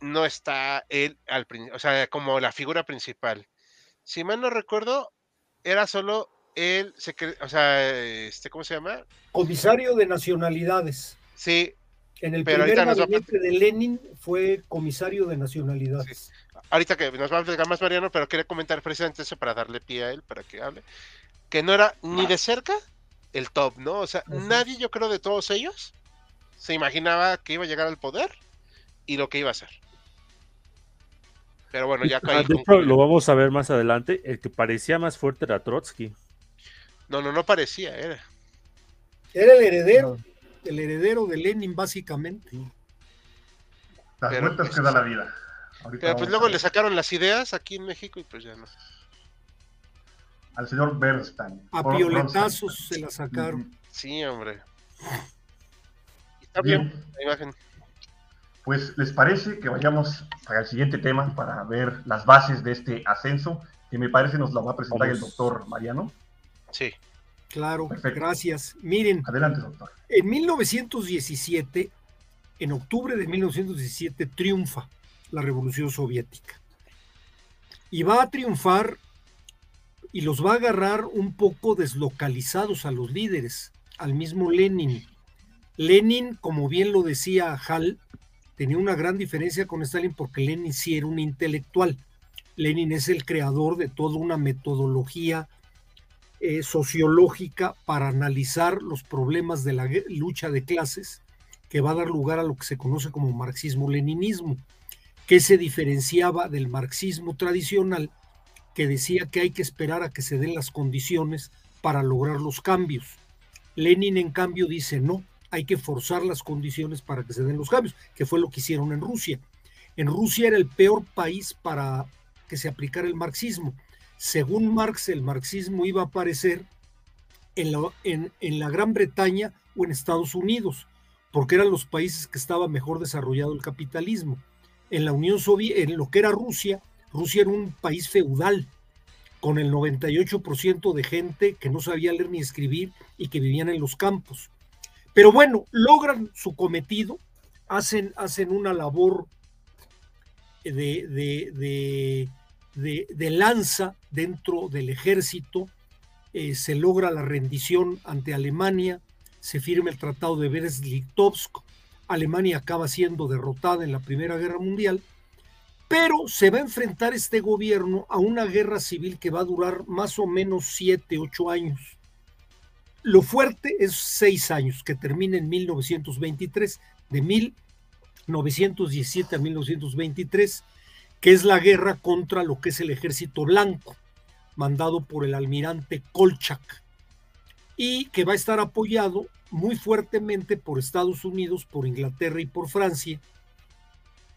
no está él al o sea, como la figura principal. Si mal no recuerdo, era solo el o sea, este, ¿cómo se llama? Comisario de nacionalidades. Sí. En el primer gabinete de Lenin fue comisario de nacionalidades. Ahorita que nos va a explicar más Mariano, pero quería comentar precisamente eso para darle pie a él, para que hable. Que no era ni de cerca el top, ¿no? O sea, nadie, yo creo, de todos ellos se imaginaba que iba a llegar al poder y lo que iba a hacer. Pero bueno, ya ah, lo vamos a ver más adelante. El que parecía más fuerte era Trotsky. No, no, no parecía, era. Era el heredero, el heredero de Lenin, básicamente. Las vueltas que da la vida. pero pues luego le sacaron las ideas aquí en México y pues ya no. Al señor Bernstein. A pioletazos se la sacaron. Sí, hombre. Está bien la imagen. Pues, ¿les parece que vayamos al siguiente tema para ver las bases de este ascenso? Que me parece nos lo va a presentar el doctor Mariano. Sí. Claro, gracias. Miren. Adelante, doctor. En 1917, en octubre de 1917, triunfa la Revolución Soviética. Y va a triunfar y los va a agarrar un poco deslocalizados a los líderes, al mismo Lenin. Lenin, como bien lo decía Hall, tenía una gran diferencia con Stalin porque Lenin sí era un intelectual. Lenin es el creador de toda una metodología eh, sociológica para analizar los problemas de la lucha de clases que va a dar lugar a lo que se conoce como marxismo-leninismo, que se diferenciaba del marxismo tradicional que decía que hay que esperar a que se den las condiciones para lograr los cambios. Lenin, en cambio, dice no, hay que forzar las condiciones para que se den los cambios, que fue lo que hicieron en Rusia. En Rusia era el peor país para que se aplicara el marxismo. Según Marx, el marxismo iba a aparecer en la, Gran Bretaña o en Estados Unidos, porque eran los países que estaba mejor desarrollado el capitalismo. En la Unión Soviética, en lo que era Rusia, Rusia era un país feudal, con el 98% de gente que no sabía leer ni escribir y que vivían en los campos. Pero bueno, logran su cometido, hacen, hacen una labor de, lanza dentro del ejército, eh, se logra la rendición ante Alemania, se firma el Tratado de Brest-Litovsk, Alemania acaba siendo derrotada en la Primera Guerra Mundial, pero se va a enfrentar este gobierno a una guerra civil que va a durar más o menos siete, ocho años. Lo fuerte es seis años, que termina en 1923, de 1917 a 1923, que es la guerra contra lo que es el ejército blanco, mandado por el almirante Kolchak, y que va a estar apoyado muy fuertemente por Estados Unidos, por Inglaterra y por Francia,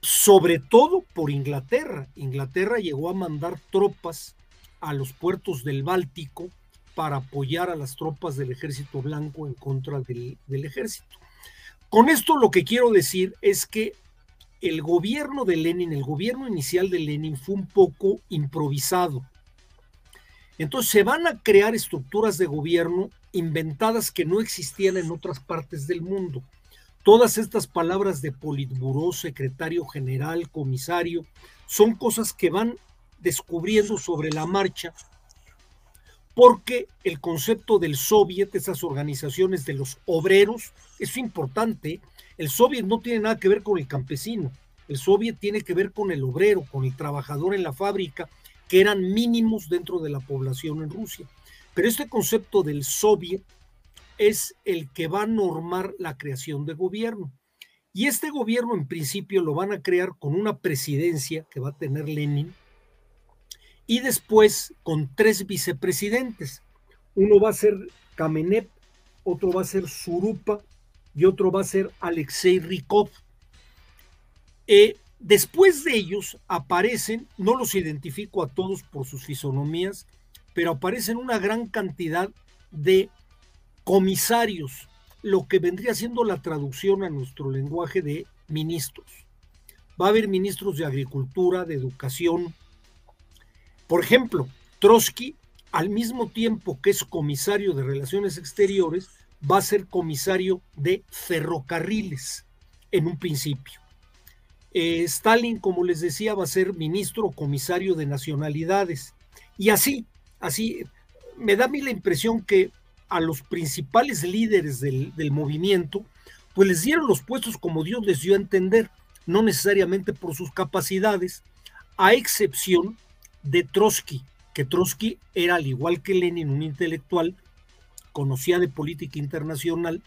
sobre todo por Inglaterra. Inglaterra llegó a mandar tropas a los puertos del Báltico para apoyar a las tropas del ejército blanco en contra del, ejército. Con esto lo que quiero decir es que el gobierno de Lenin, el gobierno inicial de Lenin fue un poco improvisado. Entonces se van a crear estructuras de gobierno inventadas que no existían en otras partes del mundo. Todas estas palabras de Politburó, secretario general, comisario, son cosas que van descubriendo sobre la marcha porque el concepto del soviet, esas organizaciones de los obreros, es importante. El soviet no tiene nada que ver con el campesino, el soviet tiene que ver con el obrero, con el trabajador en la fábrica, que eran mínimos dentro de la población en Rusia. Pero este concepto del soviet es el que va a normar la creación de gobierno. Y este gobierno en principio lo van a crear con una presidencia que va a tener Lenin, y después con tres vicepresidentes. Uno va a ser Kamenev, otro va a ser Surupa y otro va a ser Alexei Rykov. Eh, después de ellos aparecen, no los identifico a todos por sus fisonomías, pero aparecen una gran cantidad de comisarios, lo que vendría siendo la traducción a nuestro lenguaje de ministros. Va a haber ministros de agricultura, de educación, por ejemplo, Trotsky al mismo tiempo que es comisario de Relaciones Exteriores, va a ser comisario de ferrocarriles en un principio. Eh, Stalin, como les decía, va a ser ministro comisario de nacionalidades. Y así, así, me da a mí la impresión que a los principales líderes del, del movimiento, pues les dieron los puestos como Dios les dio a entender, no necesariamente por sus capacidades, a excepción de Trotsky, que Trotsky era al igual que Lenin un intelectual, conocía de política internacional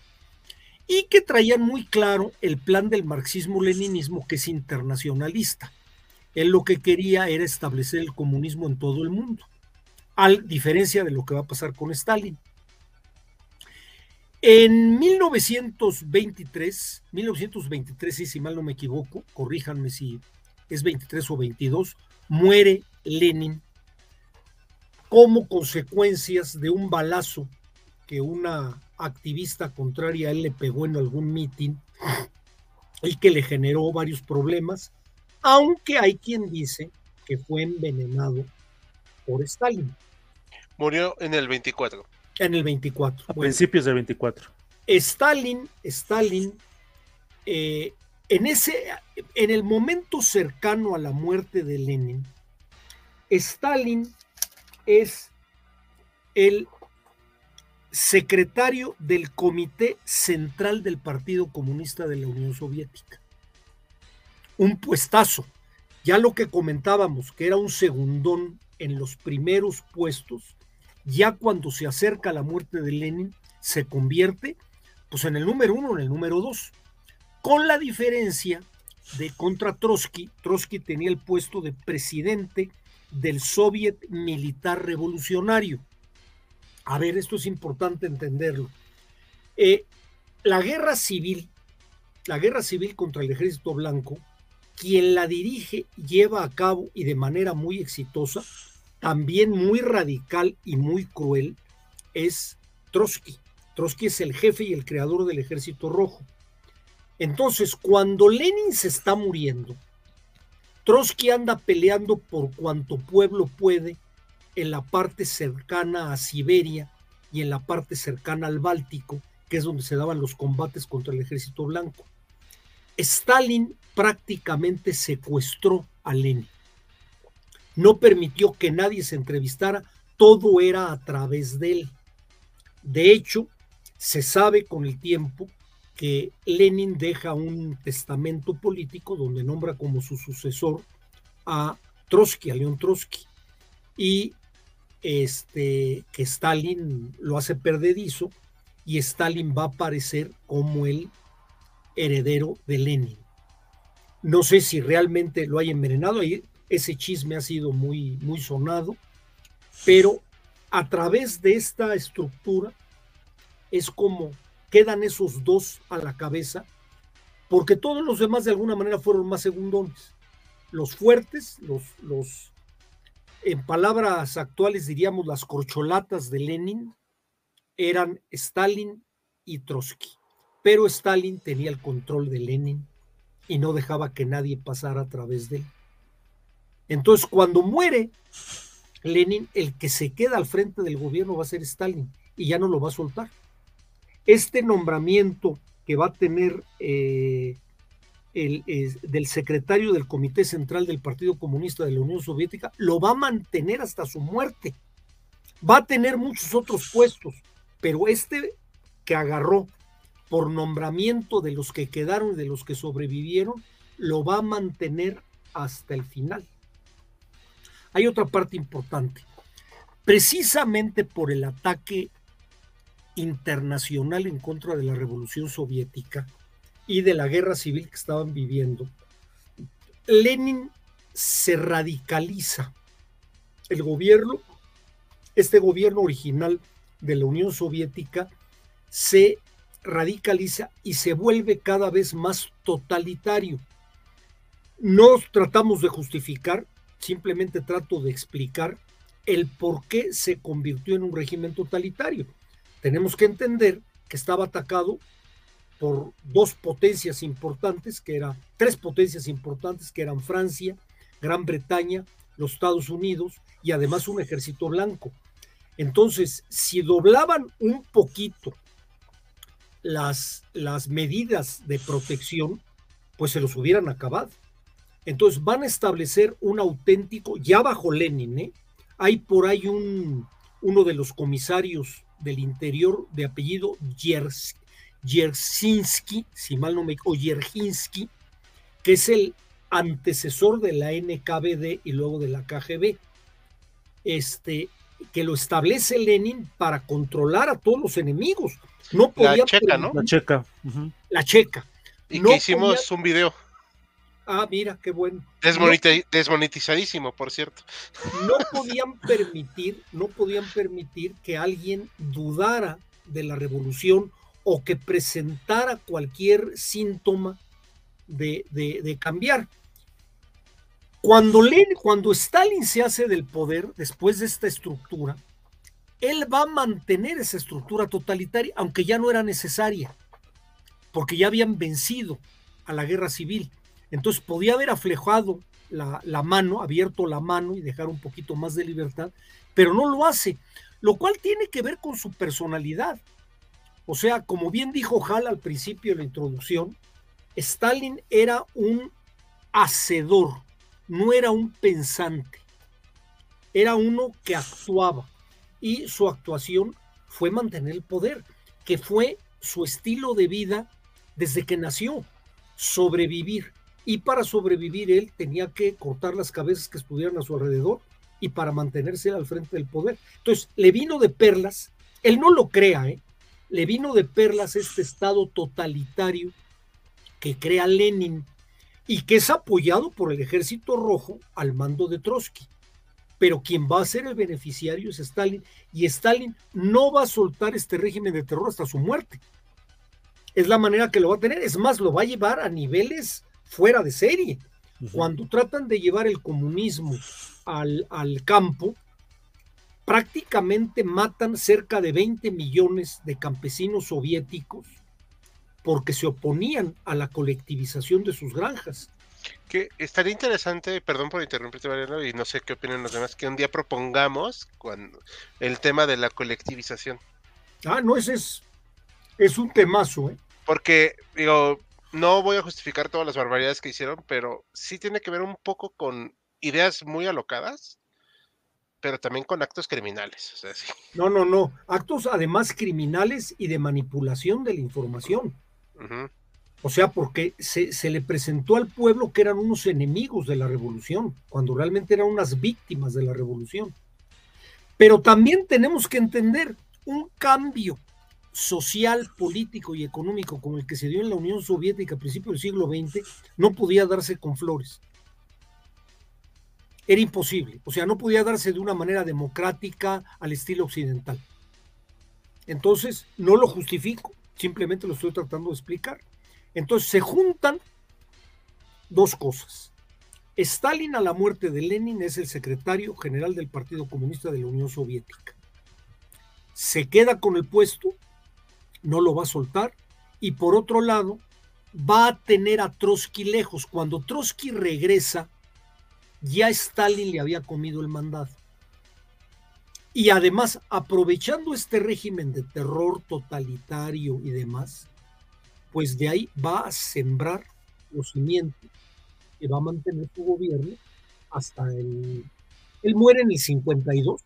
y que traían muy claro el plan del marxismo-leninismo que es internacionalista. Él lo que quería era establecer el comunismo en todo el mundo, a diferencia de lo que va a pasar con Stalin. En 1923, 1923, si mal no me equivoco, corríjanme si es 23 o 22, muere Lenin como consecuencias de un balazo que una activista contraria a él le pegó en algún mitin y que le generó varios problemas, aunque hay quien dice que fue envenenado por Stalin. Murió en el 24. En el 24. A principios del 24. Stalin, Stalin, eh, en, ese, en el momento cercano a la muerte de Lenin, Stalin es el secretario del Comité Central del Partido Comunista de la Unión Soviética. Un puestazo. Ya lo que comentábamos, que era un segundón en los primeros puestos, ya cuando se acerca la muerte de Lenin, se convierte pues en el número uno, en el número dos, con la diferencia de contra Trotsky. Trotsky tenía el puesto de presidente del Soviet Militar Revolucionario a ver, esto es importante entenderlo. Eh, la guerra civil, la guerra civil contra el ejército blanco, quien la dirige, lleva a cabo y de manera muy exitosa, también muy radical y muy cruel, es Trotsky. Trotsky es el jefe y el creador del ejército rojo. Entonces, cuando Lenin se está muriendo, Trotsky anda peleando por cuanto pueblo puede en la parte cercana a Siberia y en la parte cercana al Báltico, que es donde se daban los combates contra el ejército blanco. Stalin prácticamente secuestró a Lenin. No permitió que nadie se entrevistara, todo era a través de él. De hecho, se sabe con el tiempo que Lenin deja un testamento político donde nombra como su sucesor a Trotsky, a León Trotsky. Y este, que Stalin lo hace perdedizo y Stalin va a aparecer como el heredero de Lenin. No sé si realmente lo hay envenenado, ese chisme ha sido muy, muy sonado, pero a través de esta estructura es como quedan esos dos a la cabeza, porque todos los demás de alguna manera fueron más segundones. Los fuertes, los, los en palabras actuales diríamos las corcholatas de Lenin, eran Stalin y Trotsky. Pero Stalin tenía el control de Lenin y no dejaba que nadie pasara a través de él. Entonces, cuando muere Lenin, el que se queda al frente del gobierno va a ser Stalin y ya no lo va a soltar. Este nombramiento que va a tener eh, el, del secretario del Comité Central del Partido Comunista de la Unión Soviética, lo va a mantener hasta su muerte. Va a tener muchos otros puestos, pero este que agarró por nombramiento de los que quedaron y de los que sobrevivieron, lo va a mantener hasta el final. Hay otra parte importante. Precisamente por el ataque internacional en contra de la Revolución Soviética, y de la guerra civil que estaban viviendo, Lenin se radicaliza. El gobierno, este gobierno original de la Unión Soviética, se radicaliza y se vuelve cada vez más totalitario. No tratamos de justificar, simplemente trato de explicar el por qué se convirtió en un régimen totalitario. Tenemos que entender que estaba atacado por dos potencias importantes, que eran tres potencias importantes, que eran Francia, Gran Bretaña, los Estados Unidos y además un ejército blanco. Entonces, si doblaban un poquito las, las medidas de protección, pues se los hubieran acabado. Entonces van a establecer un auténtico, ya bajo Lenin, ¿eh? hay por ahí un, uno de los comisarios del interior de apellido Yersinski, si mal no me o Yerhinsky, que es el antecesor de la NKVD y luego de la KGB, este, que lo establece Lenin para controlar a todos los enemigos. No podía la checa, ¿no? La checa. La checa. Y que hicimos un video. Ah, mira, qué bueno. desmonetizadísimo, por cierto. No podían permitir, no podían permitir que alguien dudara de la revolución o que presentara cualquier síntoma de, cambiar. Cuando, cuando Stalin se hace del poder después de esta estructura, él va a mantener esa estructura totalitaria, aunque ya no era necesaria, porque ya habían vencido a la guerra civil. Entonces podía haber aflejado la, la, mano, abierto la mano y dejar un poquito más de libertad, pero no lo hace, lo cual tiene que ver con su personalidad. O sea, como bien dijo Hall al principio de la introducción, Stalin era un hacedor, no era un pensante, era uno que actuaba y su actuación fue mantener el poder, que fue su estilo de vida desde que nació, sobrevivir y para sobrevivir él tenía que cortar las cabezas que estuvieran a su alrededor y para mantenerse al frente del poder. Entonces, le vino de perlas, él no lo crea, ¿eh? Le vino de perlas este estado totalitario que crea Lenin y que es apoyado por el ejército rojo al mando de Trotsky. Pero quien va a ser el beneficiario es Stalin y Stalin no va a soltar este régimen de terror hasta su muerte. Es la manera que lo va a tener, es más, lo va a llevar a niveles fuera de serie. Cuando tratan de llevar el comunismo al, al campo, prácticamente matan cerca de 20 millones de campesinos soviéticos porque se oponían a la colectivización de sus granjas. Que estaría interesante, perdón por interrumpirte, Mariano, y no sé qué opinan los demás, que un día propongamos cuando, el tema de la colectivización. Ah, no, ese es, es un temazo, ¿eh? Porque, digo, no voy a justificar todas las barbaridades que hicieron, pero sí tiene que ver un poco con ideas muy alocadas, pero también con actos criminales. No, no, no. Actos además criminales y de manipulación de la información. O sea, porque se, se, le presentó al pueblo que eran unos enemigos de la revolución, cuando realmente eran unas víctimas de la revolución. Pero también tenemos que entender un cambio social, político y económico como el que se dio en la Unión Soviética a principios del siglo XX no podía darse con flores. Era imposible, o sea, no podía darse de una manera democrática al estilo occidental. Entonces, no lo justifico, simplemente lo estoy tratando de explicar. Entonces, se juntan dos cosas. Stalin a la muerte de Lenin es el secretario general del Partido Comunista de la Unión Soviética. Se queda con el puesto no lo va a soltar. Y por otro lado, va a tener a Trotsky lejos. Cuando Trotsky regresa, ya Stalin le había comido el mandado. Y además, aprovechando este régimen de terror totalitario y demás, pues de ahí va a sembrar los cimientos que va a mantener su gobierno hasta el... Él muere en el 52.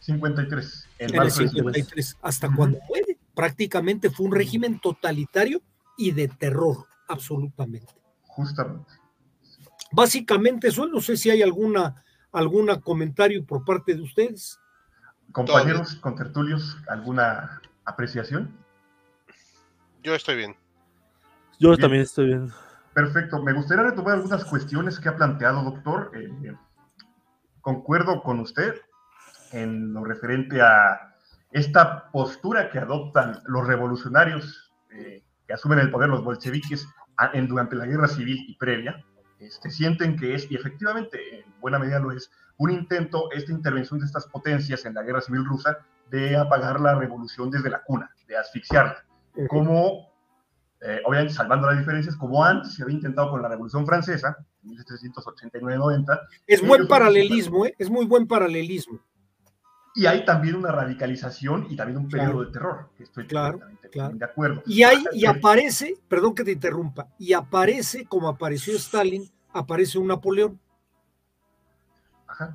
53. En, el 53, hasta cuando muere prácticamente fue un régimen totalitario y de terror, absolutamente. Justamente. Básicamente eso, no sé si hay alguna, alguna comentario por parte de ustedes. Compañeros, contertulios, ¿alguna apreciación? Yo estoy bien. Yo también estoy bien. Perfecto. Me gustaría retomar algunas cuestiones que ha planteado, doctor. Eh, concuerdo con usted en lo referente a esta postura que adoptan los revolucionarios eh, que asumen el poder, los bolcheviques, en, durante la guerra civil y previa, este, sienten que es, y efectivamente en buena medida lo es, un intento, esta intervención de estas potencias en la guerra civil rusa, de apagar la revolución desde la cuna, de asfixiarla, como, eh, obviamente salvando las diferencias, como antes se había intentado con la revolución francesa, en 1789-90. Es buen paralelismo, ¿eh? es muy buen paralelismo Y hay también una radicalización y también un periodo de terror, estoy claro, de acuerdo. Y, hay, y aparece, perdón que te interrumpa, y aparece como apareció Stalin, aparece un Napoleón.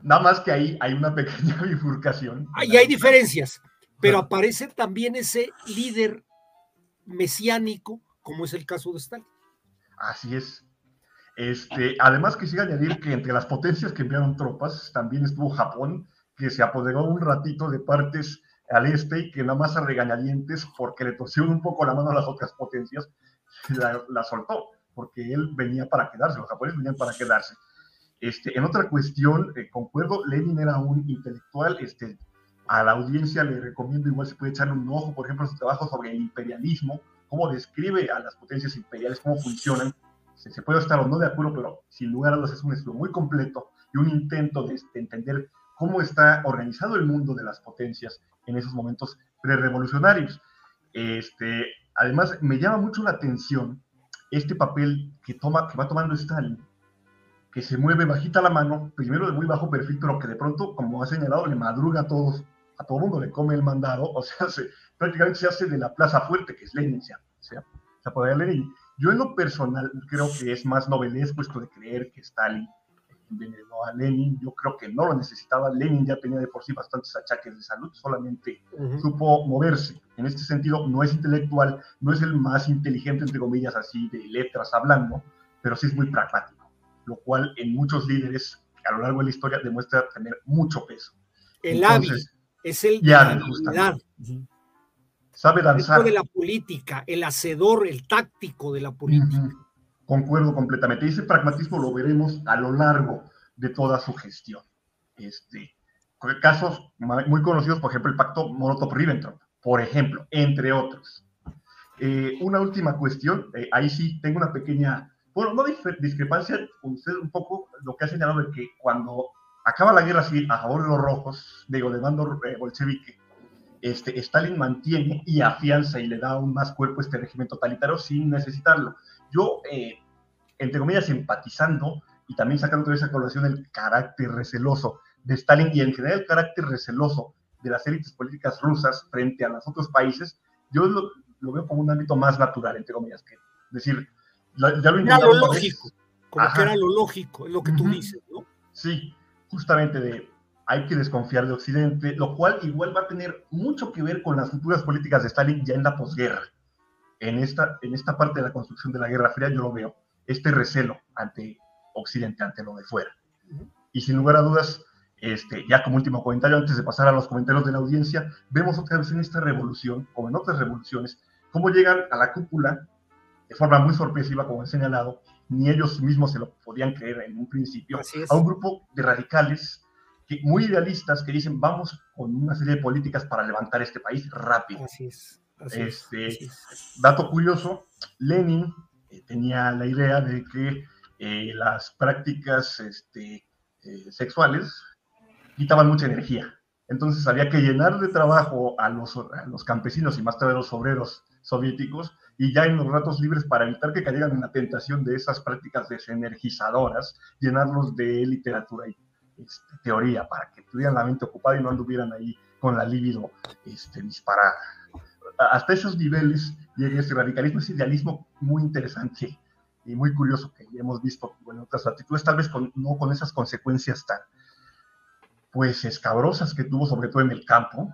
Nada más que ahí hay una pequeña bifurcación. Y hay diferencias, pero aparece también ese líder mesiánico, como es el caso de Stalin. Así es. Este, además quisiera añadir que entre las potencias que enviaron tropas también estuvo Japón, que se apoderó un ratito de partes al este y que nada más a regañadientes, porque le torcieron un poco la mano a las otras potencias, la, soltó, porque él venía para quedarse, los japoneses venían para quedarse. Este, en otra cuestión, eh, concuerdo, Lenin era un intelectual, este, a la audiencia le recomiendo, igual se puede echarle un ojo, por ejemplo, su trabajo sobre el imperialismo, cómo describe a las potencias imperiales, cómo funcionan. Se, se puede estar o no de acuerdo, pero sin lugar a dudas es un estudio muy completo y un intento de, de entender cómo está organizado el mundo de las potencias en esos momentos prerevolucionarios. Este, además, me llama mucho la atención este papel que, toma, que va tomando Stalin, que se mueve bajita la mano, primero de muy bajo perfil, pero que de pronto, como ha señalado, le madruga a todos, a todo mundo le come el mandado, o sea, prácticamente se hace de la plaza fuerte, que es Lenin, o sea, se apodera Lenin. Yo en lo personal creo que es más novelesco esto de creer que Stalin envenenó a Lenin. Yo creo que no lo necesitaba. Lenin ya tenía de por sí bastantes achaques de salud, solamente supo moverse. En este sentido, no es intelectual, no es el más inteligente, entre comillas, así de letras hablando, pero sí es muy pragmático, lo cual en muchos líderes a lo largo de la historia demuestra tener mucho peso. El hábil es el ya, Sabe danzar. de la política, el hacedor, el táctico de la política. Concuerdo completamente. Ese pragmatismo lo veremos a lo largo de toda su gestión. Este, casos muy conocidos, por ejemplo, el pacto Molotov-Ribbentrop, por ejemplo, entre otros. Eh, una última cuestión, eh, ahí sí tengo una pequeña, bueno, no discrepancia usted un poco lo que ha señalado de que cuando acaba la guerra civil a favor de los rojos, digo, de mando eh, bolchevique, este, Stalin mantiene y afianza y le da aún más cuerpo a este régimen totalitario sin necesitarlo. Yo, eh, entre comillas, empatizando y también sacando toda esa colación el carácter receloso de Stalin y en general el carácter receloso de las élites políticas rusas frente a los otros países, yo lo, veo como un ámbito más natural, entre comillas, que decir, ya lo Era lo lógico, como que era lo lógico, es lo que tú dices, ¿no? Sí, justamente de hay que desconfiar de Occidente, lo cual igual va a tener mucho que ver con las futuras políticas de Stalin ya en la posguerra. En esta, en esta parte de la construcción de la Guerra Fría yo lo veo, este recelo ante Occidente, ante lo de fuera. Y sin lugar a dudas, este, ya como último comentario, antes de pasar a los comentarios de la audiencia, vemos otra vez en esta revolución, como en otras revoluciones, cómo llegan a la cúpula de forma muy sorpresiva, como he señalado, ni ellos mismos se lo podían creer en un principio, a un grupo de radicales que, muy idealistas que dicen, vamos con una serie de políticas para levantar este país rápido. Así es este, Dato curioso, Lenin tenía la idea de que eh, las prácticas este, eh, sexuales quitaban mucha energía. Entonces había que llenar de trabajo a los, los, campesinos y más tarde a los obreros soviéticos y ya en los ratos libres para evitar que cayeran en la tentación de esas prácticas desenergizadoras, llenarlos de literatura y este, teoría para que tuvieran la mente ocupada y no anduvieran ahí con la libido este, disparada hasta esos niveles llega ese radicalismo, ese idealismo muy interesante y muy curioso que hemos visto en otras actitudes, tal vez no con esas consecuencias tan pues escabrosas que tuvo, sobre todo en el campo,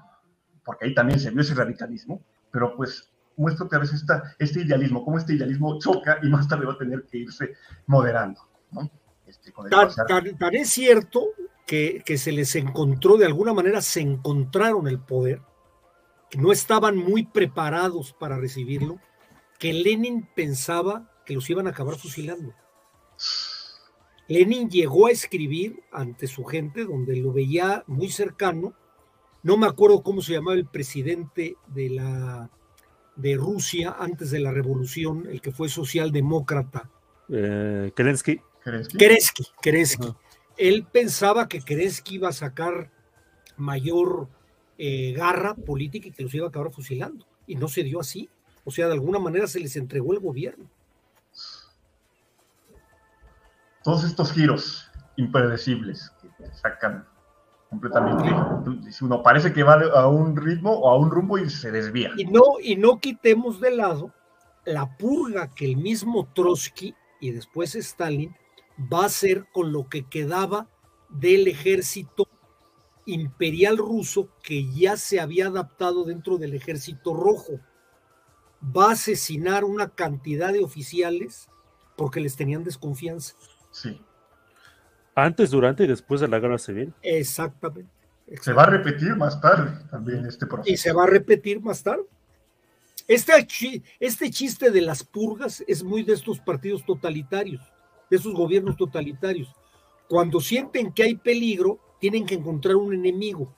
porque ahí también se vio ese radicalismo, pero pues muestra otra vez esta, este idealismo, cómo este idealismo choca y más tarde va a tener que irse moderando. Este, tan, es cierto que, que se les encontró, de alguna manera se encontraron el poder, no estaban muy preparados para recibirlo, que Lenin pensaba que los iban a acabar fusilando. Lenin llegó a escribir ante su gente, donde lo veía muy cercano. No me acuerdo cómo se llamaba el presidente de la de Rusia antes de la revolución, el que fue socialdemócrata. Eh, Kerensky. Kerensky. Kerensky. Él pensaba que Kerensky iba a sacar mayor eh, garra política y que los iba a acabar fusilando. Y no se dio así. O sea, de alguna manera se les entregó el gobierno. Todos estos giros impredecibles que sacan completamente. Uno parece que va a un ritmo o a un rumbo y se desvía. Y no, y no quitemos de lado la purga que el mismo Trotsky y después Stalin va a hacer con lo que quedaba del ejército imperial ruso que ya se había adaptado dentro del ejército rojo. Va a asesinar una cantidad de oficiales porque les tenían desconfianza. Sí. Antes, durante y después de la guerra civil. Exactamente. Se va a repetir más tarde también este proceso. Y se va a repetir más tarde. Este, este chiste de las purgas es muy de estos partidos totalitarios, de esos gobiernos totalitarios. Cuando sienten que hay peligro, tienen que encontrar un enemigo.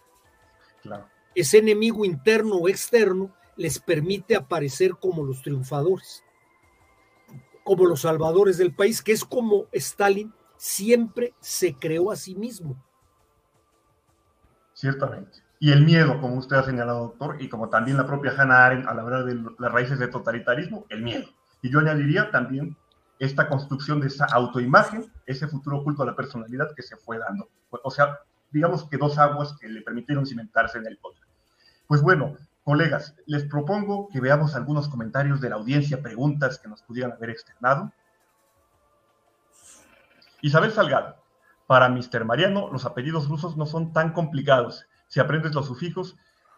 Ese enemigo interno o externo les permite aparecer como los triunfadores, como los salvadores del país, que es como Stalin siempre se creó a sí mismo. Ciertamente. Y el miedo, como usted ha señalado, doctor, y como también la propia Hannah Arendt al hablar de las raíces del totalitarismo, el miedo. Y yo añadiría también esta construcción de esa autoimagen, ese futuro oculto a la personalidad que se fue dando. O sea, digamos que dos aguas que le permitieron cimentarse en el poder. Pues bueno, colegas, les propongo que veamos algunos comentarios de la audiencia, preguntas que nos pudieran haber externado. Isabel Salgado, para Mr. Mariano, los apellidos rusos no son tan complicados si aprendes los sufijos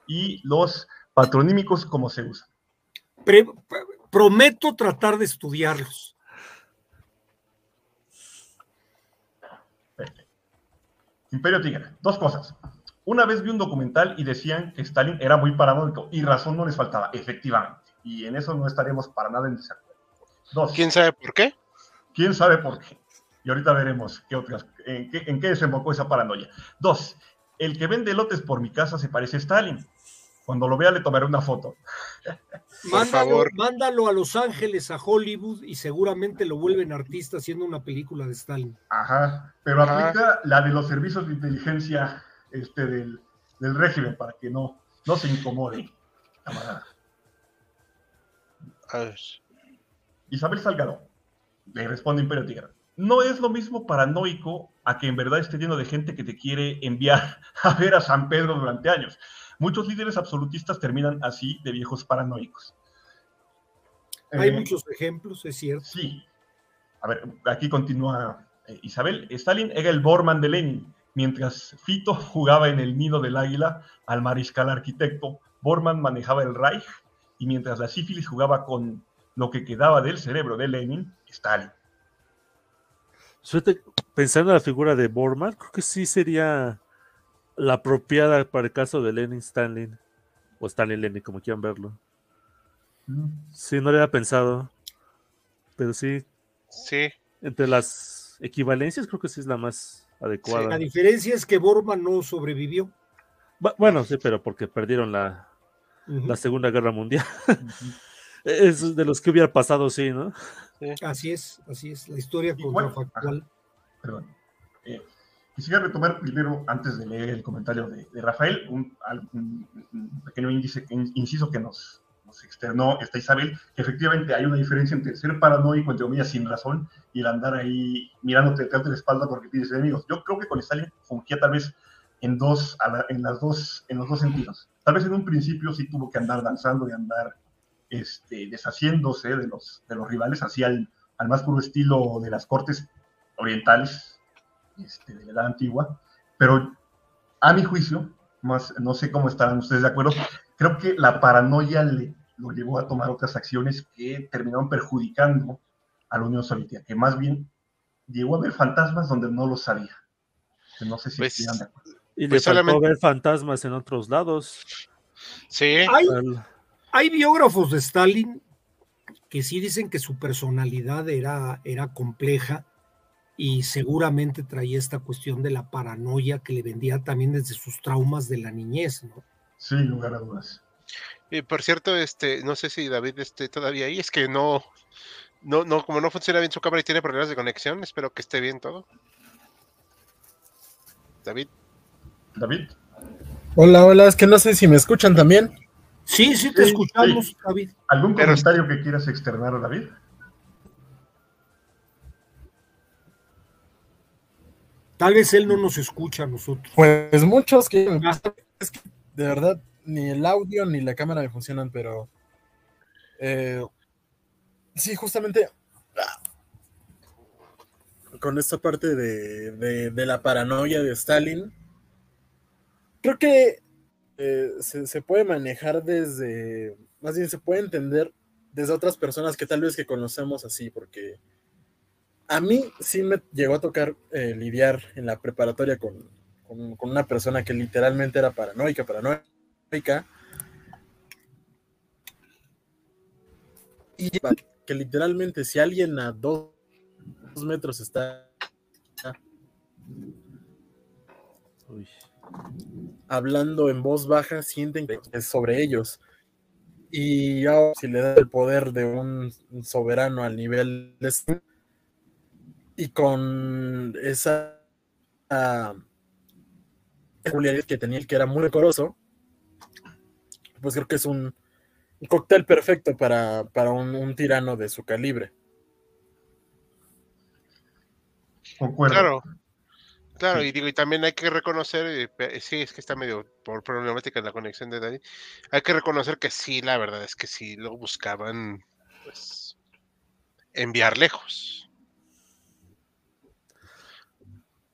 y los patronímicos como se usan. prometo tratar de estudiarlos. Imperio Tigre, dos cosas. Una vez vi un documental y decían que Stalin era muy paranoico y razón no les faltaba, efectivamente. Y en eso no estaremos para nada en desacuerdo. Dos. ¿Quién sabe por qué? ¿Quién sabe por qué? Y ahorita veremos qué otras, en, qué, en qué desembocó esa paranoia. Dos, el que vende lotes por mi casa se parece a Stalin. Cuando lo vea le tomaré una foto. Por favor. mándalo a Los Ángeles, a Hollywood, y seguramente lo vuelven artista haciendo una película de Stalin. Ajá, pero aplica la de los servicios de inteligencia este, del, régimen para que no, no se incomode, camarada. Isabel Salgado le responde Imperio Tigre no es lo mismo paranoico a que en verdad esté lleno de gente que te quiere enviar a ver a San Pedro durante años. Muchos líderes absolutistas terminan así de viejos paranoicos. Hay eh, muchos ejemplos, es cierto. Sí. A ver, aquí continúa eh, Isabel. Stalin era el Borman de Lenin. Mientras Fito jugaba en el nido del águila al mariscal arquitecto, Borman manejaba el Reich y mientras la sífilis jugaba con lo que quedaba del cerebro de Lenin, Stalin pensando en la figura de Bormann, creo que sí sería la apropiada para el caso de Lenin Stalin, o Stalin Lenin, como quieran verlo. Sí, no lo había pensado, pero sí. Sí. Entre las equivalencias, creo que sí es la más adecuada. la diferencia es que Bormann no sobrevivió. Bueno, sí, pero porque perdieron la, la Segunda Guerra Mundial. es de los que hubiera pasado, sí, ¿no? Así es, así es, la historia contrafactual. perdón. Eh, quisiera retomar primero, antes de leer el comentario de, Rafael, un, pequeño índice, inciso que nos, externó esta Isabel, que efectivamente hay una diferencia entre ser paranoico, entre comillas, sin razón, y el andar ahí mirándote de la espalda porque tienes enemigos. Yo creo que con Stalin fungía tal vez en, dos, en, las dos, en los dos sentidos. Tal vez en un principio sí tuvo que andar danzando y andar este, deshaciéndose de los, de los rivales, así al, más puro estilo de las cortes orientales este, de la edad antigua. Pero a mi juicio, más, no sé cómo estarán ustedes de acuerdo, creo que la paranoia le, lo llevó a tomar otras acciones que terminaron perjudicando a la Unión Soviética, que más bien llegó a ver fantasmas donde no lo sabía. no sé si pues, de acuerdo. Y pues le faltó ver fantasmas en otros lados. Sí. Hay biógrafos de Stalin que sí dicen que su personalidad era, era compleja y seguramente traía esta cuestión de la paranoia que le vendía también desde sus traumas de la niñez, ¿no? Sin lugar a dudas. Y por cierto, este, no sé si David esté todavía ahí, es que no, no, no, como no funciona bien su cámara y tiene problemas de conexión, espero que esté bien todo. David. David. Hola, hola, es que no sé si me escuchan también. Sí, sí, te escuchamos, David. ¿Algún comentario que quieras externar, David? Tal vez él no nos escucha a nosotros. Pues muchos que, es que de verdad ni el audio ni la cámara me funcionan, pero eh, sí, justamente con esta parte de, la paranoia de Stalin, creo que eh, se, puede manejar desde, más bien se puede entender desde otras personas que tal vez que conocemos así, porque a mí sí me llegó a tocar eh, lidiar en la preparatoria con, una persona que literalmente era paranoica, paranoica. Y que literalmente si alguien a dos metros está hablando en voz baja, sienten que es sobre ellos. Y si le da el poder de un soberano al nivel de y con esa peculiaridad que tenía el que era muy decoroso, pues creo que es un, cóctel perfecto para, un, tirano de su calibre. Claro, claro, y digo, y también hay que reconocer, eh, sí, es que está medio por problemática en la conexión de Dani, hay que reconocer que sí, la verdad es que sí lo buscaban, pues, enviar lejos.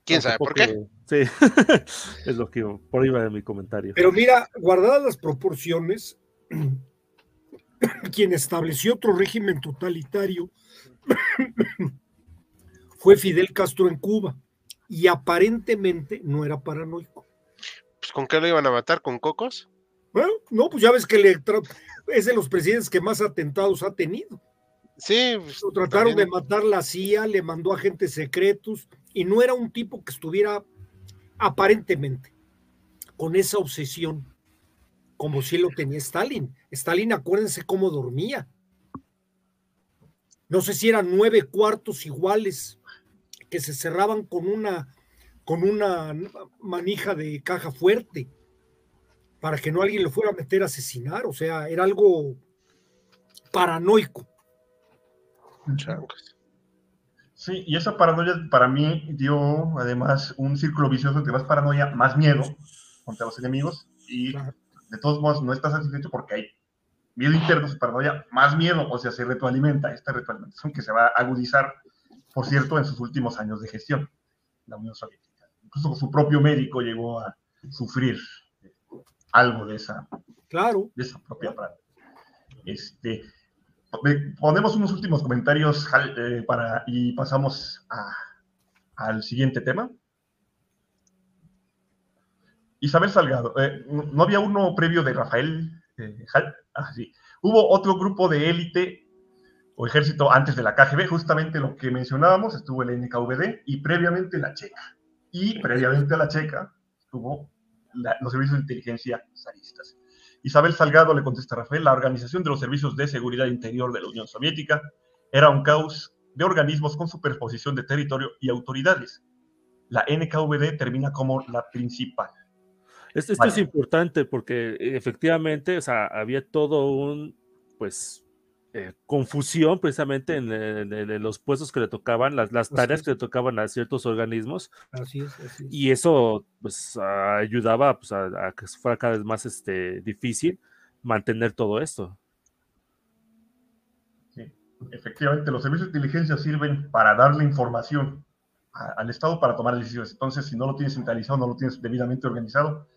¿Quién sabe por qué? Sí, es lo que por ahí va de mi comentario. Pero mira, guardadas las proporciones, quien estableció otro régimen totalitario fue Fidel Castro en Cuba y aparentemente no era paranoico. Pues con qué lo iban a matar, con cocos? Bueno, no, pues ya ves que le es de los presidentes que más atentados ha tenido. Sí. Pues, lo trataron de matar la CIA, le mandó agentes secretos y no era un tipo que estuviera aparentemente con esa obsesión como si lo tenía Stalin. Stalin, acuérdense cómo dormía. No sé si eran nueve cuartos iguales que se cerraban con una, con una manija de caja fuerte para que no alguien lo fuera a meter a asesinar. O sea, era algo paranoico. Sí, y esa paranoia para mí dio además un círculo vicioso de más paranoia, más miedo contra los enemigos y de todos modos no estás satisfecho porque hay miedo interno, paranoia, más miedo, o sea, se retroalimenta esta retroalimentación que se va a agudizar por cierto, en sus últimos años de gestión, la Unión Soviética. Incluso su propio médico llegó a sufrir algo de esa, claro. de esa propia práctica. Este, ponemos unos últimos comentarios eh, para, y pasamos al siguiente tema. Isabel Salgado, eh, no había uno previo de Rafael eh, ah, sí. Hubo otro grupo de élite o ejército antes de la KGB, justamente lo que mencionábamos, estuvo el NKVD y previamente la Checa. Y previamente a la Checa estuvo los servicios de inteligencia zaristas. Isabel Salgado le contesta a Rafael, la organización de los servicios de seguridad interior de la Unión Soviética era un caos de organismos con superposición de territorio y autoridades. La NKVD termina como la principal. Esto, esto es importante porque efectivamente, o sea, había todo un, pues, eh, confusión precisamente en, los puestos que le tocaban, las, las tareas que le tocaban a ciertos organismos. Así es, Y eso pues ayudaba pues, a, que fuera cada vez más este, difícil mantener todo esto. Sí, efectivamente, los servicios de inteligencia sirven para darle información al Estado para tomar decisiones. Entonces, si no lo tienes centralizado, no lo tienes debidamente organizado,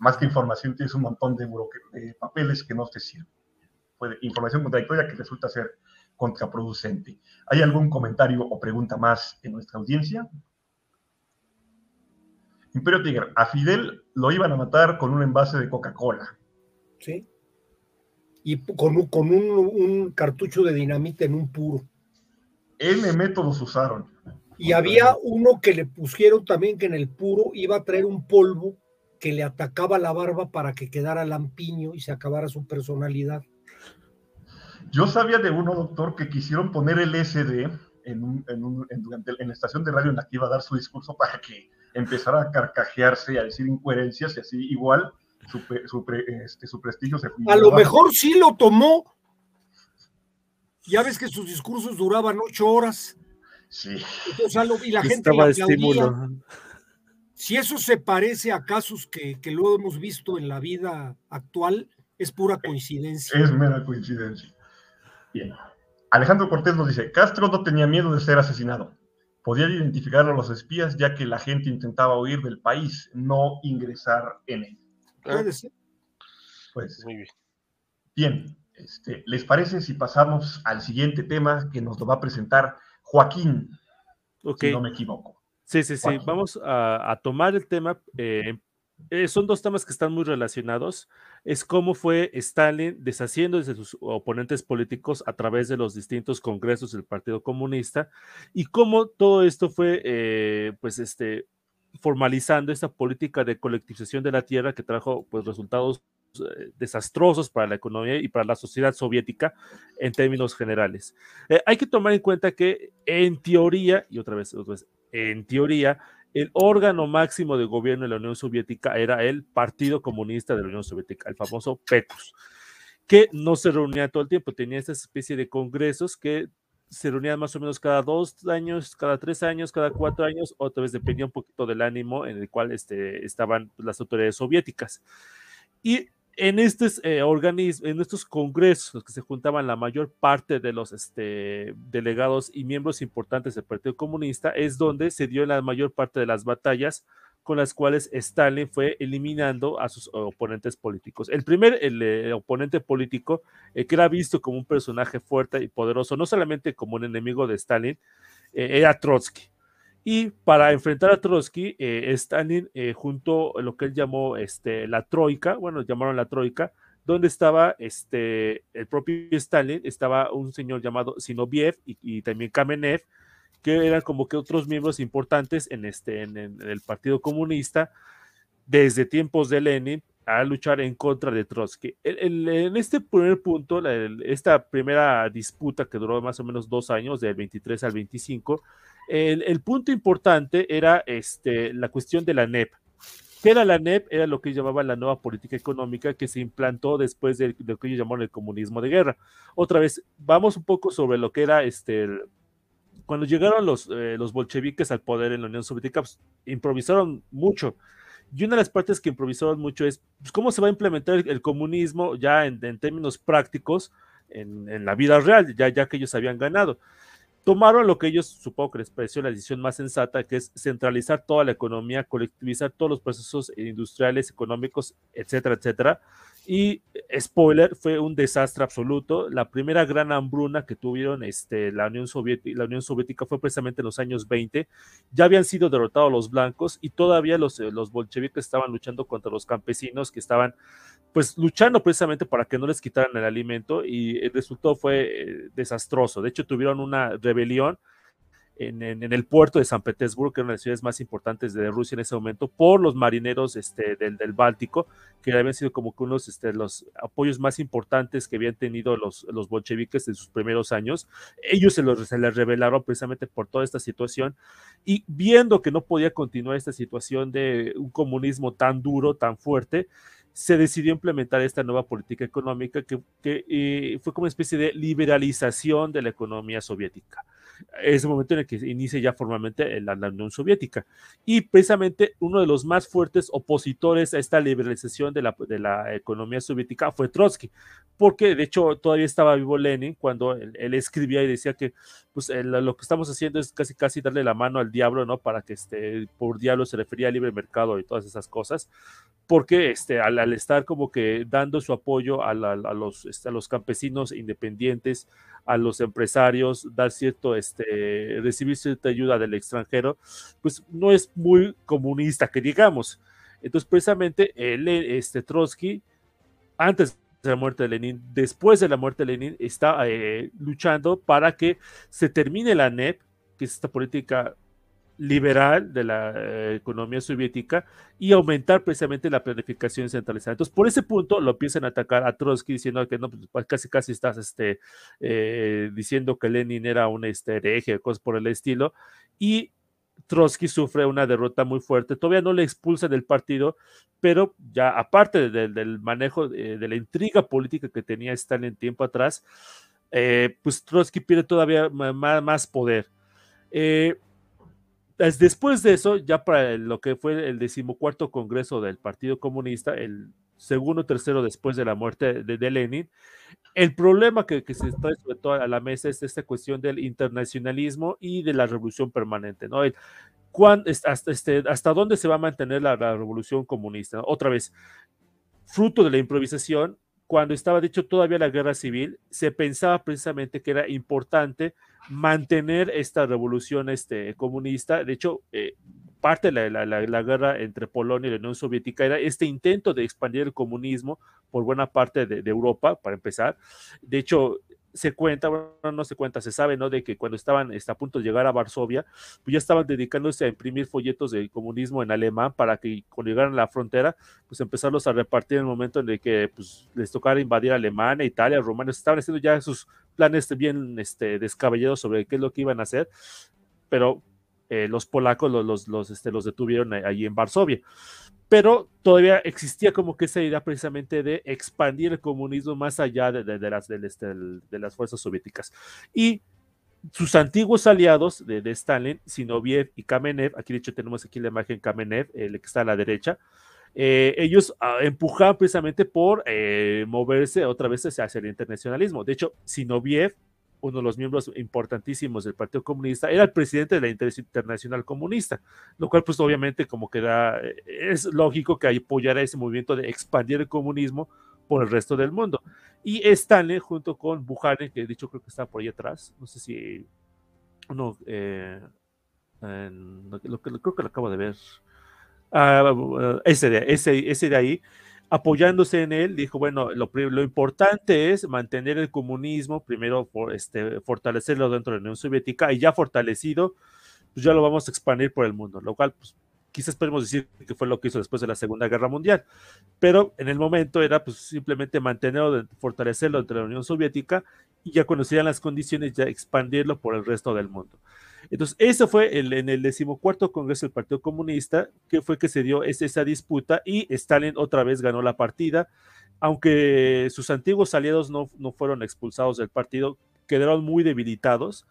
más que información, tienes un montón de, de papeles que no te sirven información contradictoria que resulta ser contraproducente. ¿Hay algún comentario o pregunta más en nuestra audiencia? Imperio Tigre, a Fidel lo iban a matar con un envase de Coca-Cola. Sí. Y con, un, con un, cartucho de dinamita en un puro. N métodos usaron. Y había uno que le pusieron también que en el puro iba a traer un polvo que le atacaba la barba para que quedara lampiño y se acabara su personalidad. Yo sabía de uno, doctor, que quisieron poner el SD en, durante, en la estación de radio en la que iba a dar su discurso para que empezara a carcajearse y a decir incoherencias y así igual su, este, su prestigio se A lo mejor sí lo tomó. Ya ves que sus discursos duraban ocho horas. Sí. y la gente le aplaudía. Si eso se parece a casos que, que lo hemos visto en la vida actual, es pura coincidencia. Es mera coincidencia. Bien. Alejandro Cortés nos dice, Castro no tenía miedo de ser asesinado. Podía identificar a los espías ya que la gente intentaba huir del país, no ingresar en él. Puede ser. Pues, Muy bien. Bien, este, ¿les parece si pasamos al siguiente tema que nos lo va a presentar Joaquín? Si no me equivoco. Sí, sí, sí. Vamos a, tomar el tema. Eh, eh, son dos temas que están muy relacionados. Es cómo fue Stalin deshaciendo de sus oponentes políticos a través de los distintos congresos del Partido Comunista y cómo todo esto fue, eh, pues, este, formalizando esta política de colectivización de la tierra que trajo, pues, resultados eh, desastrosos para la economía y para la sociedad soviética en términos generales. hay que tomar en cuenta que en teoría, y otra vez, otra vez en teoría, el órgano máximo de gobierno de la Unión Soviética era el Partido Comunista de la Unión Soviética, el famoso PETUS, que no se reunía todo el tiempo, tenía esta especie de congresos que se reunían más o menos cada dos años, cada tres años, cada cuatro años, otra vez dependía un poquito del ánimo en el cual este, estaban las autoridades soviéticas. Y en estos eh, organismos, en estos congresos que se juntaban la mayor parte de los este, delegados y miembros importantes del Partido Comunista, es donde se dio la mayor parte de las batallas con las cuales Stalin fue eliminando a sus oponentes políticos. El primer eh, oponente político, eh, que era visto como un personaje fuerte y poderoso, no solamente como un enemigo de Stalin, era Trotsky. Y para enfrentar a Trotsky, eh, Stalin eh, junto a lo que él llamó este, la Troika, bueno, llamaron la Troika, donde estaba este, el propio Stalin, estaba un señor llamado Sinoviev y, también Kamenev, que eran como que otros miembros importantes en, este, en, el Partido Comunista desde tiempos de Lenin a luchar en contra de Trotsky. en este primer punto, esta primera disputa que duró más o menos dos años, del 23 al 25, el, punto importante era este, la cuestión de la NEP. ¿Qué era la NEP? Era lo que llamaban la nueva política económica que se implantó después de, lo que ellos llamaron el comunismo de guerra. Otra vez, vamos un poco sobre lo que era este, cuando llegaron los, eh, los bolcheviques al poder en la Unión Soviética, pues, improvisaron mucho. Y una de las partes que improvisaron mucho es pues, cómo se va a implementar el, comunismo ya en, términos prácticos en, en, la vida real, ya, ya que ellos habían ganado tomaron lo que ellos supongo que les pareció la decisión más sensata, que es centralizar toda la economía, colectivizar todos los procesos industriales, económicos, etcétera, etcétera. Y spoiler, fue un desastre absoluto. La primera gran hambruna que tuvieron este, la, Unión Soviética, la Unión Soviética fue precisamente en los años 20. Ya habían sido derrotados los blancos y todavía los, eh, los bolcheviques estaban luchando contra los campesinos que estaban pues luchando precisamente para que no les quitaran el alimento y el resultado fue eh, desastroso. De hecho, tuvieron una rebelión en, el puerto de San Petersburgo, que era una de las ciudades más importantes de Rusia en ese momento, por los marineros este, del, del Báltico, que habían sido como que unos este, los apoyos más importantes que habían tenido los, los bolcheviques en sus primeros años. Ellos se, los, se les rebelaron precisamente por toda esta situación y viendo que no podía continuar esta situación de un comunismo tan duro, tan fuerte, se decidió implementar esta nueva política económica que, eh, fue como una especie de liberalización de la economía soviética. Es el momento en el que inicia ya formalmente la, Unión Soviética. Y precisamente uno de los más fuertes opositores a esta liberalización de la, de la economía soviética fue Trotsky, porque de hecho todavía estaba vivo Lenin cuando él, escribía y decía que pues, lo que estamos haciendo es casi casi darle la mano al diablo, ¿no? Para que este, por diablo se refería al libre mercado y todas esas cosas, porque este, al al estar como que dando su apoyo a, los, este, a los campesinos independientes, a los empresarios, dar cierto, este, recibir cierta ayuda del extranjero, pues no es muy comunista, que digamos. Entonces, precisamente, él, este, Trotsky, antes de la muerte de Lenin, después de la muerte de Lenin, está eh, luchando para que se termine la NEP, que es esta política liberal de la eh, economía soviética y aumentar precisamente la planificación centralizada. Entonces, por ese punto lo empiezan a atacar a Trotsky diciendo que no, pues, casi casi estás este, eh, diciendo que Lenin era un este, hereje, cosas por el estilo, y Trotsky sufre una derrota muy fuerte. Todavía no le expulsa del partido, pero ya aparte del manejo de, la intriga política que tenía Stalin tiempo atrás, eh, pues Trotsky pierde todavía más, más poder. Eh, después de eso, ya para lo que fue el decimocuarto congreso del Partido Comunista, el segundo tercero después de la muerte de, Lenin, el problema que, se trae sobre todo a la mesa es esta cuestión del internacionalismo y de la revolución permanente, ¿no? hasta, este, ¿Hasta dónde se va a mantener la, revolución comunista? Otra vez, fruto de la improvisación, cuando estaba dicho todavía la guerra civil, se pensaba precisamente que era importante mantener esta revolución este, comunista. De hecho, eh, parte de la, guerra entre Polonia y la Unión Soviética era este intento de expandir el comunismo por buena parte de, Europa, para empezar. De hecho, se cuenta, bueno, no se cuenta, se sabe, ¿no? De que cuando estaban está a punto de llegar a Varsovia, pues ya estaban dedicándose a imprimir folletos de comunismo en alemán para que cuando llegaran a la frontera, pues empezarlos a repartir en el momento en el que pues, les tocara invadir Alemania, Italia, Rumania, estaban haciendo ya sus planes bien este, descabellados sobre qué es lo que iban a hacer, pero eh, los polacos los, los, este, los detuvieron allí en Varsovia. Pero todavía existía como que esa idea precisamente de expandir el comunismo más allá de, de, las, este, de las fuerzas soviéticas. Y sus antiguos aliados de, de, Stalin, Sinoviev y Kamenev, aquí de hecho tenemos aquí la imagen Kamenev, el que está a la derecha, eh, ellos uh, empujaban precisamente por eh, moverse otra vez hacia el internacionalismo. De hecho, Sinoviev uno de los miembros importantísimos del Partido Comunista, era el presidente de la Internacional Comunista, lo cual pues obviamente como que da, eh, es lógico que apoyara ese movimiento de expandir el comunismo por el resto del mundo. Y Stanley junto con Bukharin, que he dicho creo que está por ahí atrás, no sé si uno, eh, lo, creo que lo acabo de ver, ah, ese, de, ese de ahí, apoyándose en él, dijo, bueno, lo, lo, importante es mantener el comunismo, primero por, este, fortalecerlo dentro de la Unión Soviética y ya fortalecido, pues ya lo vamos a expandir por el mundo, lo cual pues, quizás podemos decir que fue lo que hizo después de la Segunda Guerra Mundial, pero en el momento era pues simplemente mantenerlo, fortalecerlo dentro de la Unión Soviética y ya conocían las condiciones, ya expandirlo por el resto del mundo. Entonces, eso fue en el decimocuarto Congreso del Partido Comunista, que fue que se dio esa disputa y Stalin otra vez ganó la partida, aunque sus antiguos aliados no, no fueron expulsados del partido, quedaron muy debilitados.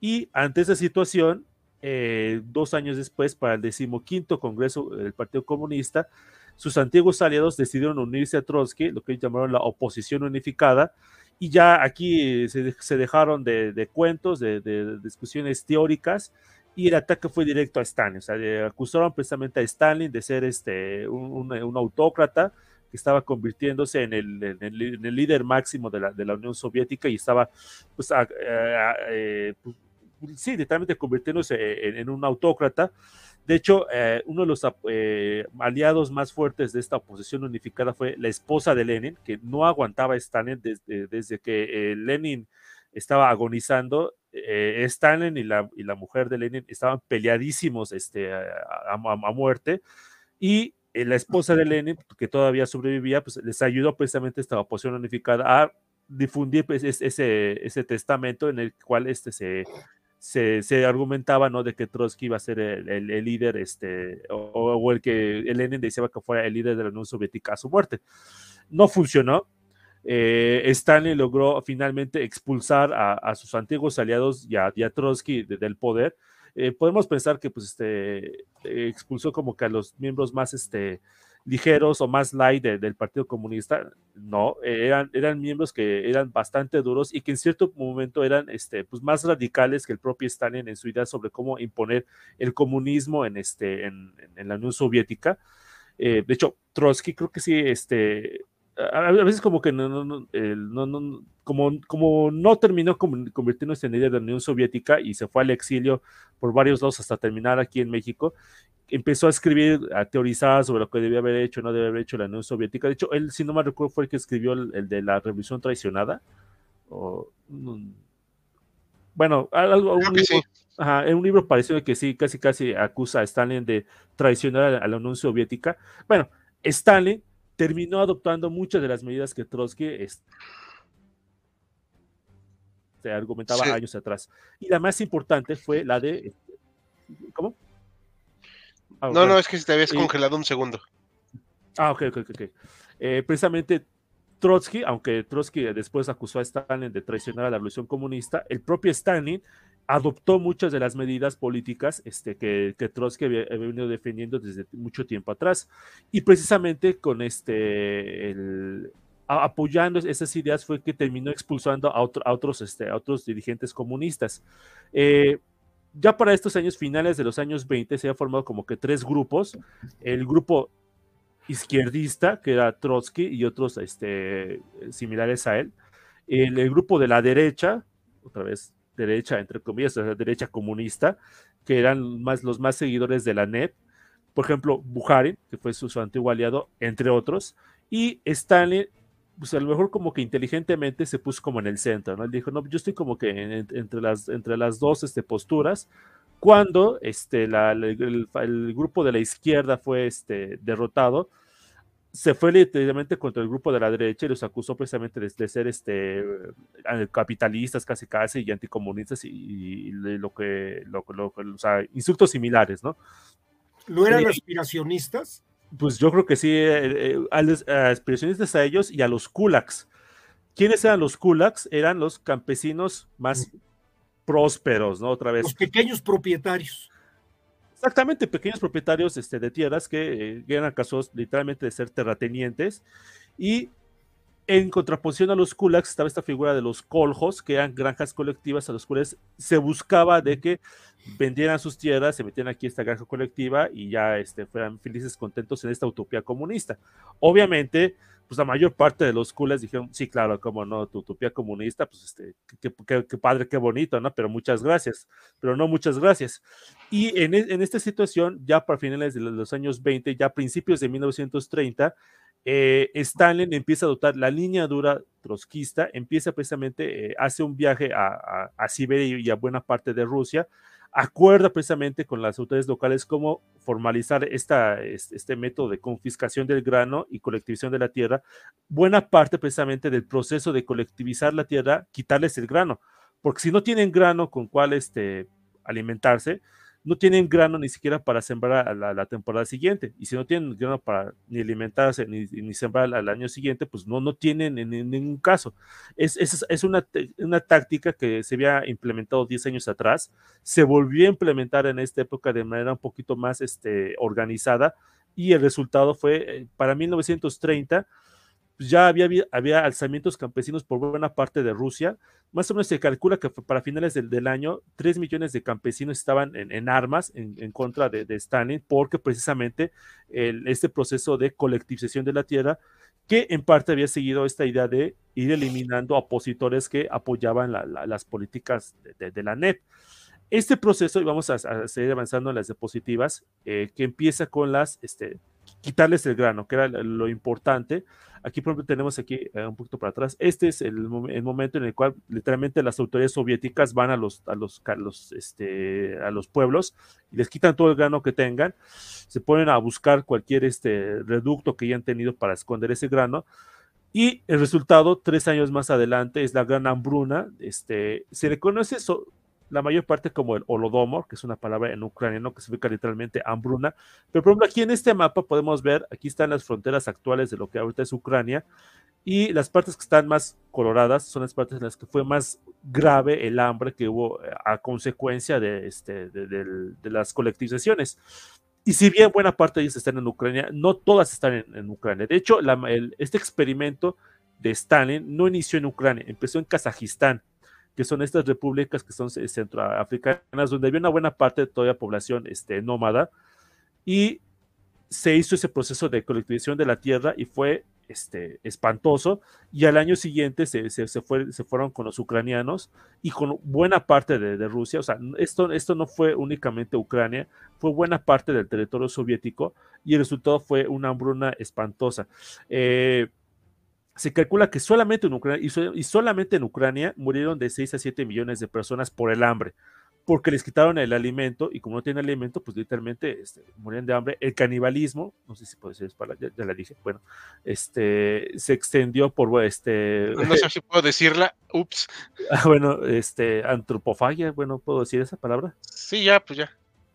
Y ante esa situación, eh, dos años después, para el decimoquinto Congreso del Partido Comunista, sus antiguos aliados decidieron unirse a Trotsky, lo que llamaron la oposición unificada, y ya aquí se, dejaron de, cuentos, de, discusiones teóricas, y el ataque fue directo a Stalin. O sea, acusaron precisamente a Stalin de ser este, un, autócrata que estaba convirtiéndose en el, líder máximo de la, de la, Unión Soviética y estaba, pues, eh, pues sí, literalmente convirtiéndose en, un autócrata. De hecho, eh, uno de los eh, aliados más fuertes de esta oposición unificada fue la esposa de Lenin, que no aguantaba a Stalin desde, desde que eh, Lenin estaba agonizando. Stalin y la, y la, mujer de Lenin estaban peleadísimos este, a, muerte. Y la esposa de Lenin, que todavía sobrevivía, pues les ayudó precisamente esta oposición unificada a difundir pues, ese, ese testamento en el cual este se se, argumentaba, ¿no? De que Trotsky iba a ser el, líder, este, o, el que Lenin decía que fuera el líder de la Unión Soviética a su muerte. No funcionó. Eh, Stanley logró finalmente expulsar a, sus antiguos aliados y a, Trotsky del poder. Eh, podemos pensar que pues, este, expulsó como que a los miembros más este, ligeros o más light del Partido Comunista, no, eran, eran miembros que eran bastante duros y que en cierto momento eran este, pues más radicales que el propio Stalin en su idea sobre cómo imponer el comunismo en, este, en, la Unión Soviética. Eh, de hecho, Trotsky creo que sí, este, a, veces como que no, no, no, como, como no terminó convirtiéndose en líder de la Unión Soviética y se fue al exilio por varios lados hasta terminar aquí en México, empezó a escribir, a teorizar sobre lo que debía haber hecho, no debía haber hecho la Unión Soviética. De hecho, él, si no me recuerdo, fue el que escribió el, de la Revolución Traicionada. O, bueno, algo, un libro, ajá, un libro parecido que sí, casi casi acusa a Stalin de traicionar a la Unión Soviética. Bueno, Stalin terminó adoptando muchas de las medidas que Trotsky se argumentaba años atrás. Y la más importante fue la de... ¿Cómo? Ah, no, no, es que te habías congelado un segundo. Ah, ok, ok, ok. Eh, precisamente Trotsky, aunque Trotsky después acusó a Stalin de traicionar a la revolución comunista, el propio Stalin adoptó muchas de las medidas políticas este, que, que Trotsky había, venido defendiendo desde mucho tiempo atrás. Y precisamente con este, el, apoyando esas ideas fue que terminó expulsando a, otros, este, a otros dirigentes comunistas. Eh, ya para estos años finales de los años 20 se ha formado como que tres grupos. El grupo izquierdista, que era Trotsky y otros este, similares a él. El, grupo de la derecha, otra vez derecha, entre comillas, la derecha comunista, que eran más, los más seguidores de la NET, por ejemplo, Bukharin, que fue su, antiguo aliado, entre otros, y Stalin, pues a lo mejor como que inteligentemente se puso como en el centro, ¿no? Él dijo, no, yo estoy como que entre, las, entre las dos este, posturas, cuando este, el, el, grupo de la izquierda fue este, derrotado, se fue literalmente contra el grupo de la derecha y los acusó precisamente de, ser este capitalistas casi casi y anticomunistas y, lo, que, lo, o sea, insultos similares, ¿no? ¿No eran eh, aspiracionistas? Pues yo creo que sí, eh, aspiracionistas a ellos y a los kulaks. ¿Quiénes eran los kulaks? Eran los campesinos más prósperos, ¿no? Otra vez. Los pequeños propietarios. Exactamente, pequeños propietarios este, de tierras que eh, eran casos literalmente de ser terratenientes. Y en contraposición a los kulaks estaba esta figura de los coljos, que eran granjas colectivas a los cuales se buscaba de que vendieran sus tierras, se metieran aquí esta granja colectiva y ya este, fueran felices, contentos en esta utopía comunista. Obviamente, pues la mayor parte de los culas dijeron, sí, claro, como no, tu utopía comunista, pues este, qué, padre, qué bonito, ¿no? Pero muchas gracias, pero no muchas gracias. Y en, e, en esta situación, ya para finales de los años 20, ya principios de 1930, eh, Stalin empieza a adoptar la línea dura trotskista, empieza precisamente, eh, hace un viaje a, Siberia y a buena parte de Rusia, acuerda precisamente con las autoridades locales cómo formalizar este método de confiscación del grano y colectivización de la tierra, buena parte precisamente del proceso de colectivizar la tierra, quitarles el grano, porque si no tienen grano con cual este, alimentarse, no tienen grano ni siquiera para sembrar la, la, temporada siguiente. Y si no tienen grano para ni alimentarse ni, ni sembrar al, año siguiente, pues no, no tienen en, ningún caso. Es, es, es una, una, táctica que se había implementado 10 años atrás, se volvió a implementar en esta época de manera un poquito más este, organizada y el resultado fue, eh, para 1930, pues ya había, había alzamientos campesinos por buena parte de Rusia. Más o menos se calcula que para finales del, del año, 3 millones de campesinos estaban en, en armas en, en, contra de, Stalin, porque precisamente el, este proceso de colectivización de la tierra, que en parte había seguido esta idea de ir eliminando opositores que apoyaban la, la, las políticas de, la NEP. Este proceso, y vamos a, a seguir avanzando en las diapositivas, eh, que empieza con las, este, quitarles el grano, que era lo importante, Aquí, por ejemplo, tenemos aquí eh, un poquito para atrás. Este es el, momento en el cual literalmente las autoridades soviéticas van a los, a los, este, a los pueblos y les quitan todo el grano que tengan. Se ponen a buscar cualquier este, reducto que hayan tenido para esconder ese grano. Y el resultado, tres años más adelante, es la gran hambruna. Este, se le conoce so, la mayor parte como el holodomor, que es una palabra en ucraniano que significa literalmente hambruna. Pero por ejemplo, aquí en este mapa podemos ver, aquí están las fronteras actuales de lo que ahorita es Ucrania, y las partes que están más coloradas son las partes en las que fue más grave el hambre que hubo eh, a consecuencia de, este, de, de, de las colectivizaciones. Y si bien buena parte de ellas están en Ucrania, no todas están en, en Ucrania. De hecho, la, el, este experimento de Stalin no inició en Ucrania, empezó en Kazajistán que son estas repúblicas que son centroafricanas, donde había una buena parte de toda la población este, nómada, y se hizo ese proceso de colectivización de la tierra y fue este, espantoso, y al año siguiente se, se, se, fue, se fueron con los ucranianos y con buena parte de, de, Rusia, o sea, esto, esto no fue únicamente Ucrania, fue buena parte del territorio soviético, y el resultado fue una hambruna espantosa. Eh, se calcula que solamente en Ucrania, y, so, y, solamente en Ucrania murieron de 6 a 7 millones de personas por el hambre, porque les quitaron el alimento y como no tienen alimento, pues literalmente este, mueren de hambre. El canibalismo, no sé si puede ser para ya, ya, la dije, bueno, este, se extendió por este... No sé si puedo decirla, ups. Ah, bueno, este, antropofagia, bueno, ¿puedo decir esa palabra? Sí, ya, pues ya.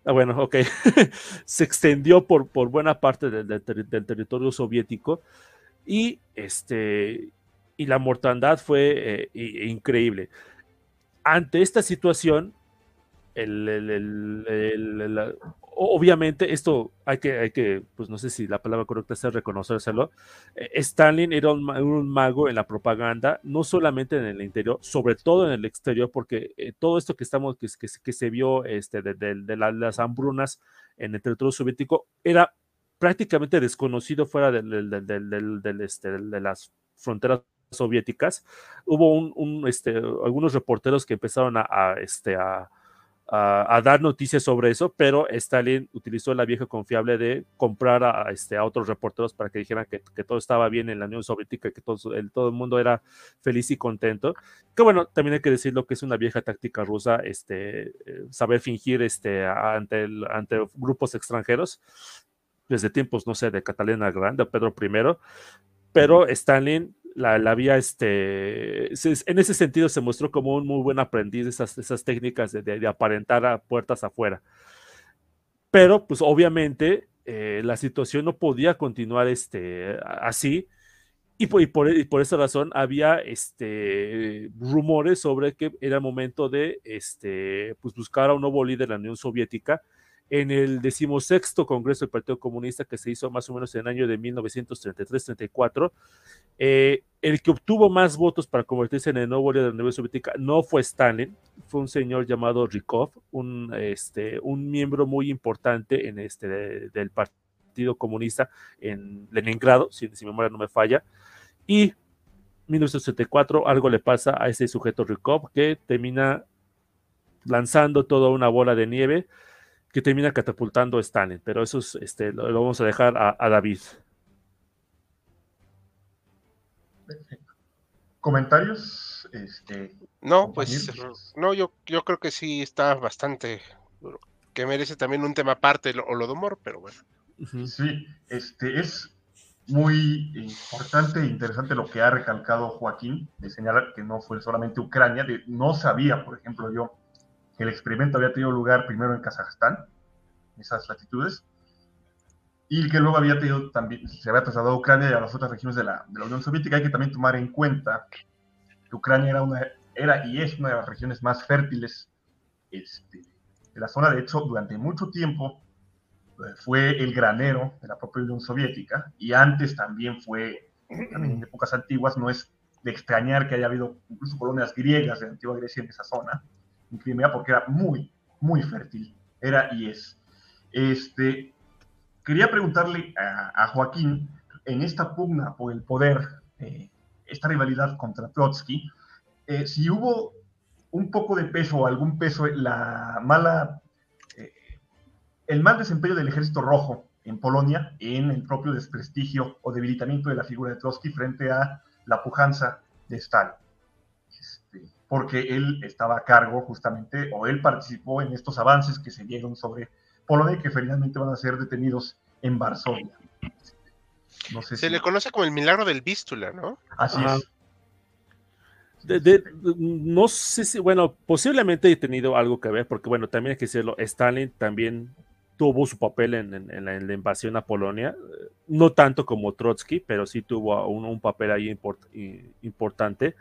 Ah, bueno, ok. se extendió por, por buena parte del, del, del territorio soviético y, este, y la mortandad fue eh, increíble. Ante esta situación, el, obviamente esto hay que, hay que, pues no sé si la palabra correcta es reconocérselo, eh, Stalin era un, mago en la propaganda, no solamente en el interior, sobre todo en el exterior, porque eh, todo esto que estamos, que, que, se vio este, de, las hambrunas en el territorio soviético era prácticamente desconocido fuera del, este, de las fronteras soviéticas. Hubo un, este, algunos reporteros que empezaron a, este, a a, dar noticias sobre eso, pero Stalin utilizó la vieja confiable de comprar a, este, a otros reporteros para que dijeran que, todo estaba bien en la Unión Soviética, que todo el, todo el mundo era feliz y contento. Que bueno, también hay que decirlo que es una vieja táctica rusa, este, eh, saber fingir este, ante, ante grupos extranjeros, desde tiempos, no sé, de Catalina Grande o Pedro I, pero Stalin la, la vía, este, en ese sentido se mostró como un muy buen aprendiz de esas, esas técnicas de, aparentar a puertas afuera. Pero, pues obviamente, eh, la situación no podía continuar este, así. Y por, y por, esa razón había este, rumores sobre que era momento de este, pues buscar a un nuevo líder de la Unión Soviética en el decimosexto Congreso del Partido Comunista que se hizo más o menos en el año de 1933-34, eh, el que obtuvo más votos para convertirse en el nuevo líder de la Unión Soviética no fue Stalin, fue un señor llamado Rykov, un, este, un miembro muy importante en este, del Partido Comunista en Leningrado, si, mi memoria no me falla, y 1974 algo le pasa a ese sujeto Rykov que termina lanzando toda una bola de nieve que termina catapultando a Stalin, pero eso es, este, lo, vamos a dejar a, David. ¿Comentarios? Este, no, pues no, yo, yo creo que sí está bastante que merece también un tema aparte o lo de humor, pero bueno. Sí, este es muy importante e interesante lo que ha recalcado Joaquín, de señalar que no fue solamente Ucrania, de, no sabía, por ejemplo, yo el experimento había tenido lugar primero en Kazajstán, esas latitudes, y que luego había tenido también, se había trasladado a Ucrania y a las otras regiones de la, de la Unión Soviética. Hay que también tomar en cuenta que Ucrania era, una, era y es una de las regiones más fértiles este, de la zona. De hecho, durante mucho tiempo eh, fue el granero de la propia Unión Soviética y antes también fue, también en épocas antiguas, no es de extrañar que haya habido incluso colonias griegas de la antigua Grecia en esa zona en Crimea porque era muy, muy fértil, era y es. Este, quería preguntarle a, Joaquín, en esta pugna por el poder, eh, esta rivalidad contra Trotsky, eh, si hubo un poco de peso o algún peso la mala, eh, el mal desempeño del ejército rojo en Polonia en el propio desprestigio o debilitamiento de la figura de Trotsky frente a la pujanza de Stalin porque él estaba a cargo justamente, o él participó en estos avances que se dieron sobre Polonia y que finalmente van a ser detenidos en Varsovia. se le conoce como el milagro del Vístula, ¿no? Así es. no sé si, bueno, posiblemente he tenido algo que ver, porque bueno, también hay que decirlo, Stalin también tuvo su papel en, la, invasión a Polonia, no tanto como Trotsky, pero sí tuvo un, papel ahí importante.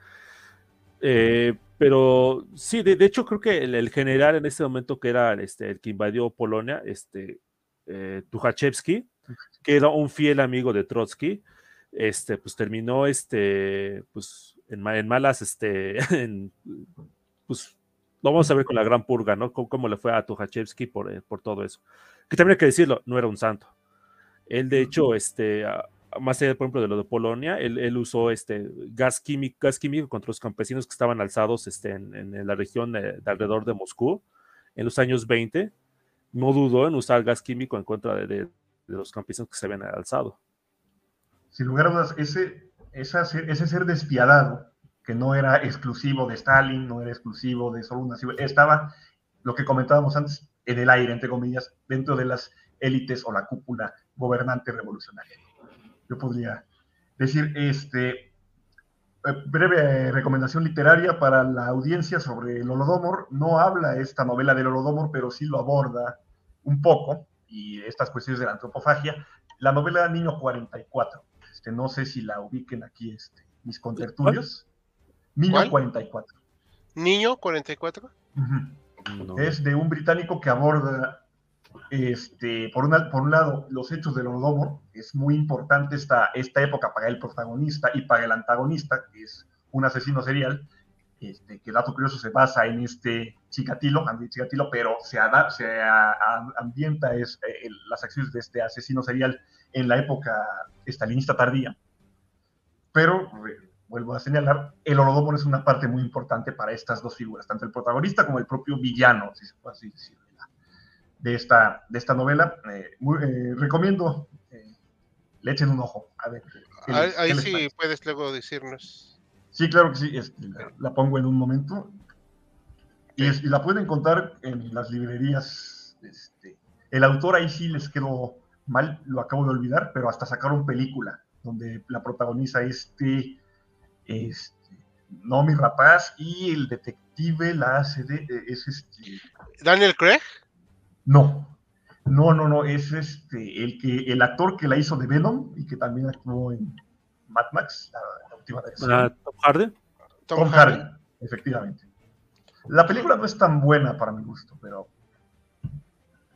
Eh, pero sí, de, hecho creo que el, general en ese momento que era este, el que invadió Polonia, este, eh, Tuchachevsky, que era un fiel amigo de Trotsky, este, pues terminó este, pues, en, malas, este, pues lo vamos a ver con la gran purga, ¿no? Cómo, le fue a Tuchachevsky por, eh, por todo eso. Que también hay que decirlo, no era un santo. Él, de hecho, este, más allá, por ejemplo, de lo de Polonia, él, usó este gas químico, gas químico contra los campesinos que estaban alzados este, en, la región de, alrededor de Moscú en los años 20. No dudó en usar gas químico en contra de, los campesinos que se habían alzado. Sin lugar a dudas, ese, ese ser despiadado, que no era exclusivo de Stalin, no era exclusivo de solo una estaba, lo que comentábamos antes, en el aire, entre comillas, dentro de las élites o la cúpula gobernante revolucionaria yo podría decir, este, eh, breve recomendación literaria para la audiencia sobre el Holodomor. No habla esta novela del Holodomor, pero sí lo aborda un poco, y estas cuestiones de la antropofagia. La novela Niño 44. Este, no sé si la ubiquen aquí este, mis contertulios. Niño 44. ¿Niño 44? Es de un británico que aborda, este, por, una, por un lado, los hechos del Holodomor. Es muy importante esta, esta época para el protagonista y para el antagonista, que es un asesino serial. Este, que dato curioso se basa en este Chikatilo, Chikatilo, pero se, se ambienta es, eh, las acciones de este asesino serial en la época estalinista tardía. Pero vuelvo a señalar, el Holodomor es una parte muy importante para estas dos figuras, tanto el protagonista como el propio villano, si se puede así decir, de esta, de esta novela. Eh, eh, recomiendo, eh, le echen un ojo. A ver, ahí, sí puedes luego decirnos. Sí, claro que sí, este, la, pongo en un momento. Y, la pueden encontrar en las librerías. Este, el autor ahí sí les quedó mal, lo acabo de olvidar, pero hasta sacaron película donde la protagoniza este este, no, mi rapaz, y el detective la hace de, es este. ¿Daniel Craig? No, no, no, no, es este, el que, el actor que la hizo de Venom y que también actuó en Mad Max, la, última versión. Ah, ¿Tom Hardy? Tom, Hardy, efectivamente. La película no es tan buena para mi gusto, pero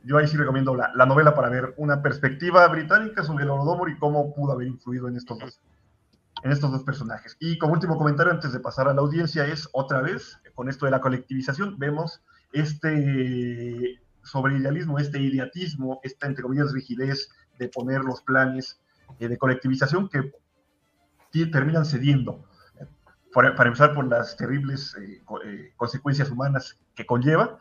yo ahí sí recomiendo la, la novela para ver una perspectiva británica sobre el Holodomor y cómo pudo haber influido en estos dos en estos dos personajes. Y como último comentario, antes de pasar a la audiencia, es otra vez, con esto de la colectivización, vemos este sobreidealismo, este ideatismo, esta, entre comillas, rigidez de poner los planes eh, de colectivización que terminan cediendo. para empezar, por las terribles eh, eh, consecuencias humanas que conlleva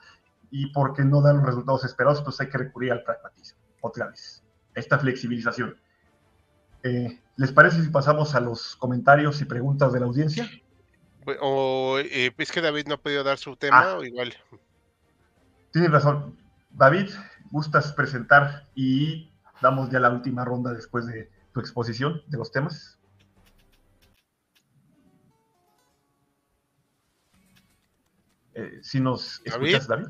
y porque no dan los resultados esperados, pues hay que recurrir al pragmatismo, otra vez, esta flexibilización. Eh, ¿Les parece si pasamos a los comentarios y preguntas de la audiencia? O eh, es que David no ha podido dar su tema, ah. o igual. Tienes razón. David, gustas presentar y damos ya la última ronda después de tu exposición de los temas. Eh, si nos escuchas, David.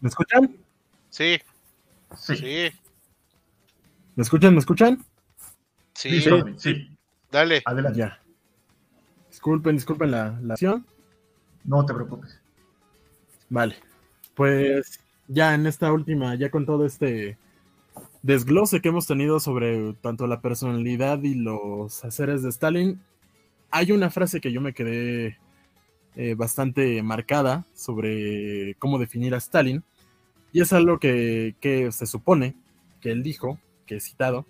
¿Me escuchan? Sí. Sí. sí. ¿Me escuchan? ¿Me escuchan? Sí, sí. Dale. Adelante. Ya. Disculpen, disculpen la, la acción. No te preocupes. Vale. Pues ya en esta última, ya con todo este desglose que hemos tenido sobre tanto la personalidad y los haceres de Stalin, hay una frase que yo me quedé eh, bastante marcada sobre cómo definir a Stalin, y es algo que, que se supone que él dijo, que he citado,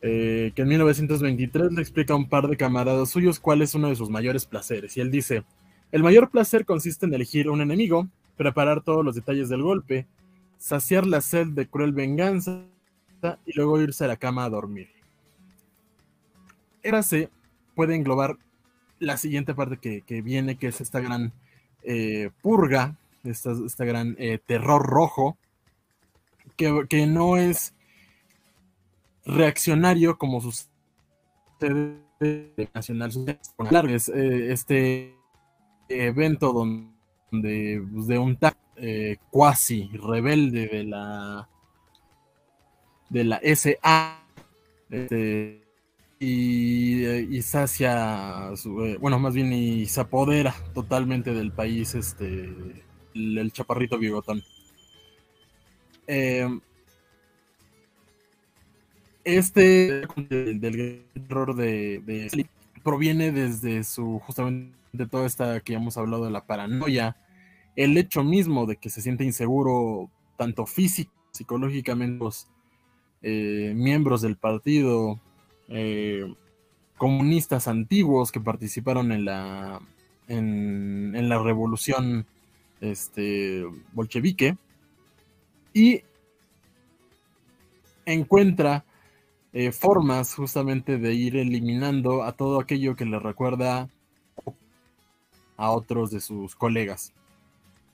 eh, que en 1923 le explica a un par de camaradas suyos cuál es uno de sus mayores placeres. Y él dice, el mayor placer consiste en elegir un enemigo, preparar todos los detalles del golpe, saciar la sed de cruel venganza y luego irse a la cama a dormir. Érase puede englobar la siguiente parte que, viene, que es esta gran eh, purga, esta, esta gran eh, terror rojo, que, que, no es reaccionario como sucede Nacional eh, este evento donde pues, de un TAC eh, cuasi rebelde de la de la SA este, y, y sacia eh, bueno más bien y se apodera totalmente del país este el, chaparrito bigotón. Eh, este del, error de, proviene desde su justamente de toda esta que ya hemos hablado de la paranoia, el hecho mismo de que se siente inseguro tanto físico, psicológicamente los eh, miembros del partido eh, comunistas antiguos que participaron en la en la revolución este, bolchevique y encuentra eh, formas justamente de ir eliminando a todo aquello que le recuerda a otros de sus colegas.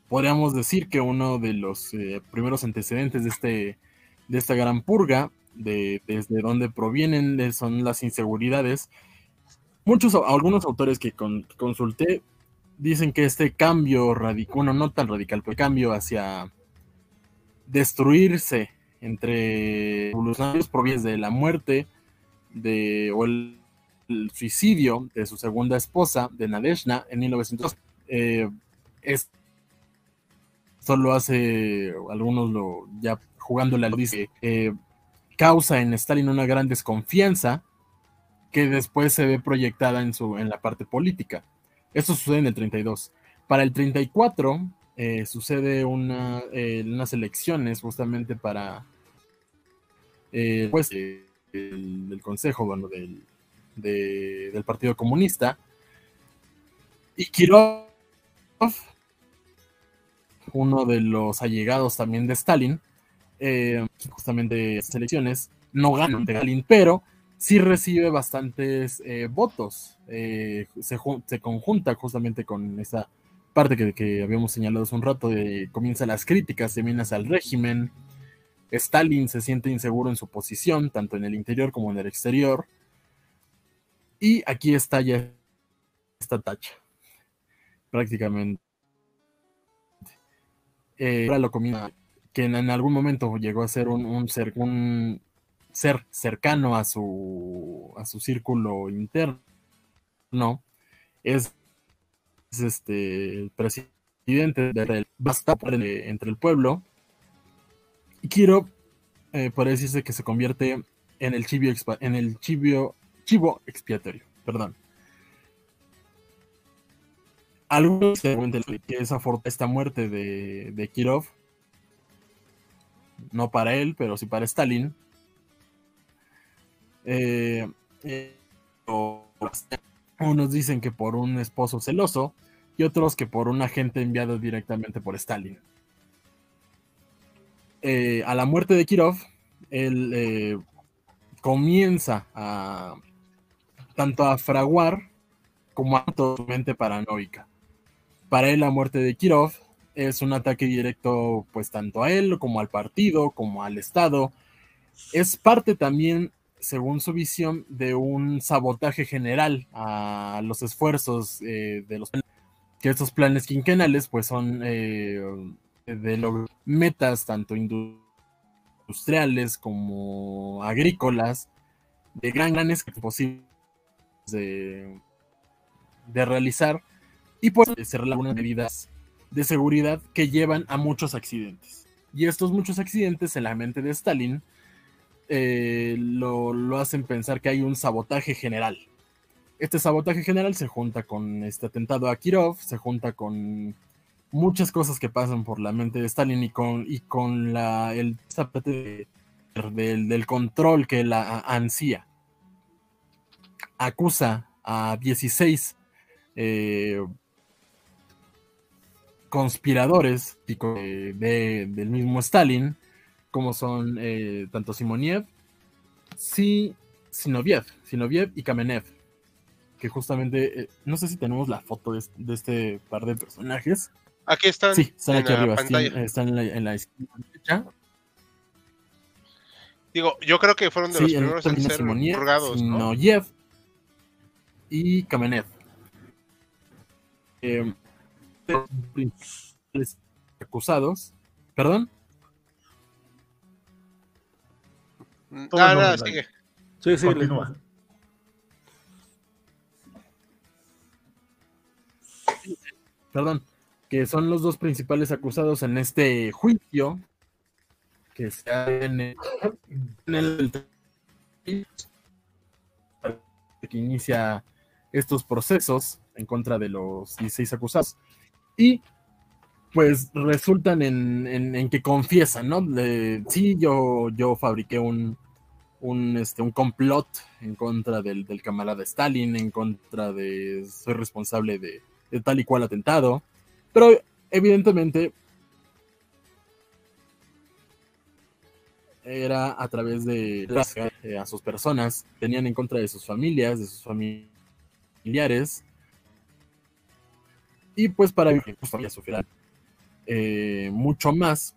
Podríamos decir que uno de los eh, primeros antecedentes de, este, de esta gran purga, de, desde donde provienen, son las inseguridades. Muchos, algunos autores que consulté dicen que este cambio radical, no tan radical, pero cambio hacia destruirse entre revolucionarios proviene de la muerte de, o el, suicidio de su segunda esposa, de Nadeshna, en 1902. Eh, esto lo hace, algunos lo ya jugándole lo dice, eh, causa en Stalin una gran desconfianza que después se ve proyectada en, su, en la parte política. Esto sucede en el 32. Para el 34 eh, sucede una, unas elecciones justamente para pues, el, del Consejo bueno, del, del Partido Comunista. Y Kirov, uno de los allegados también de Stalin, eh, justamente estas elecciones, no gana de Stalin, pero sí recibe bastantes eh, votos. Eh, se, conjunta justamente con esa parte que, habíamos señalado hace un rato, de comienza las críticas minas al régimen. Stalin se siente inseguro en su posición, tanto en el interior como en el exterior. Y aquí está ya esta tacha, prácticamente. Eh, ahora lo comienza, que en, algún momento llegó a ser un, ser, un ser cercano a su, a su círculo interno, es, este, el presidente del basta entre el pueblo. Y quiero, eh, por decirse que se convierte en el chivio, en el chivio chivo expiatorio, perdón. Algunos se que esa esta muerte de, de Kirov, no para él, pero sí para Stalin, eh, eh, unos dicen que por un esposo celoso y otros que por un agente enviado directamente por Stalin. Eh, a la muerte de Kirov, él comienza a tanto a fraguar como a totalmente paranoica. Para él la muerte de Kirov es un ataque directo pues tanto a él como al partido, como al Estado. Es parte también, según su visión, de un sabotaje general a los esfuerzos eh, de los que estos planes quinquenales pues son eh, de metas tanto industriales como agrícolas de gran gran posible de, realizar y pues ser algunas medidas de seguridad que llevan a muchos accidentes. Y estos muchos accidentes en la mente de Stalin eh, lo, lo, hacen pensar que hay un sabotaje general. Este sabotaje general se junta con este atentado a Kirov, se junta con muchas cosas que pasan por la mente de Stalin y con, y con la, el, del, del control que la ansía acusa a 16 eh, conspiradores de, del mismo Stalin, como son eh, tanto Simoniev, sí, Sinoviev, Sinoviev y Kamenev, que justamente, eh, no sé si tenemos la foto de, este par de personajes. Aquí están. Sí, están aquí arriba, están, en la, en la derecha. Digo, yo creo que fueron de los primeros en ser purgados, ¿no? Y Kamenev. Eh, acusados. ¿Perdón? Nada, sigue. Sí, sí, Perdón, que son los dos principales acusados en este juicio que se ha en el, en el que inicia estos procesos en contra de los 16 acusados. Y pues resultan en, que confiesan, ¿no? sí, yo, yo fabriqué un, un, este, un complot en contra del, del, camarada Stalin, en contra de, soy responsable de, tal y cual atentado, pero evidentemente era a través de a sus personas, tenían en contra de sus familias, de sus familias Y pues para que sufrieran eh, mucho más,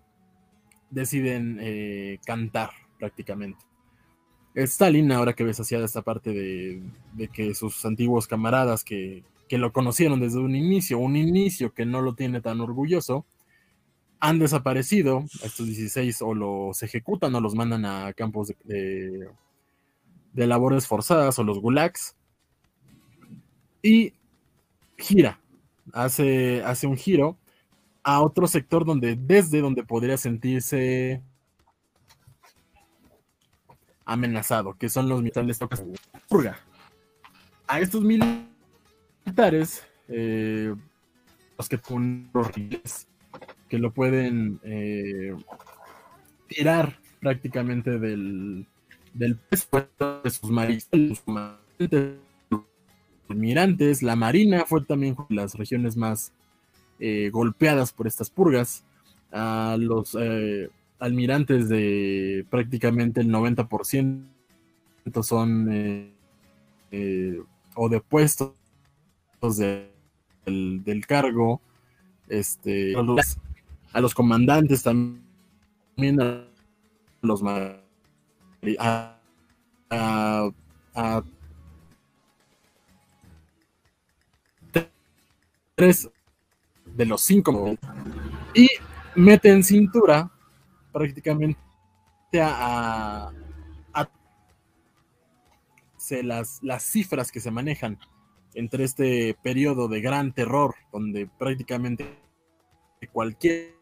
deciden eh, cantar prácticamente. Stalin, ahora que ves hacia esta parte de, que sus antiguos camaradas que, lo conocieron desde un inicio, un inicio que no lo tiene tan orgulloso, han desaparecido, estos 16 o los ejecutan o los mandan a campos de, de labores forzadas o los gulags, y gira hace, hace un giro a otro sector donde, desde donde podría sentirse amenazado, que son los militares purga. A estos militares, eh, los que con que lo pueden eh, tirar prácticamente del, del peso de sus maristas, almirantes, la marina fue también las regiones más eh, golpeadas por estas purgas. A los eh, almirantes de prácticamente el 90% son eh, o de puestos del, cargo, este, a los comandantes también, a los a, a tres de los cinco y mete en cintura prácticamente a, las, las cifras que se manejan entre este periodo de gran terror, donde prácticamente cualquiera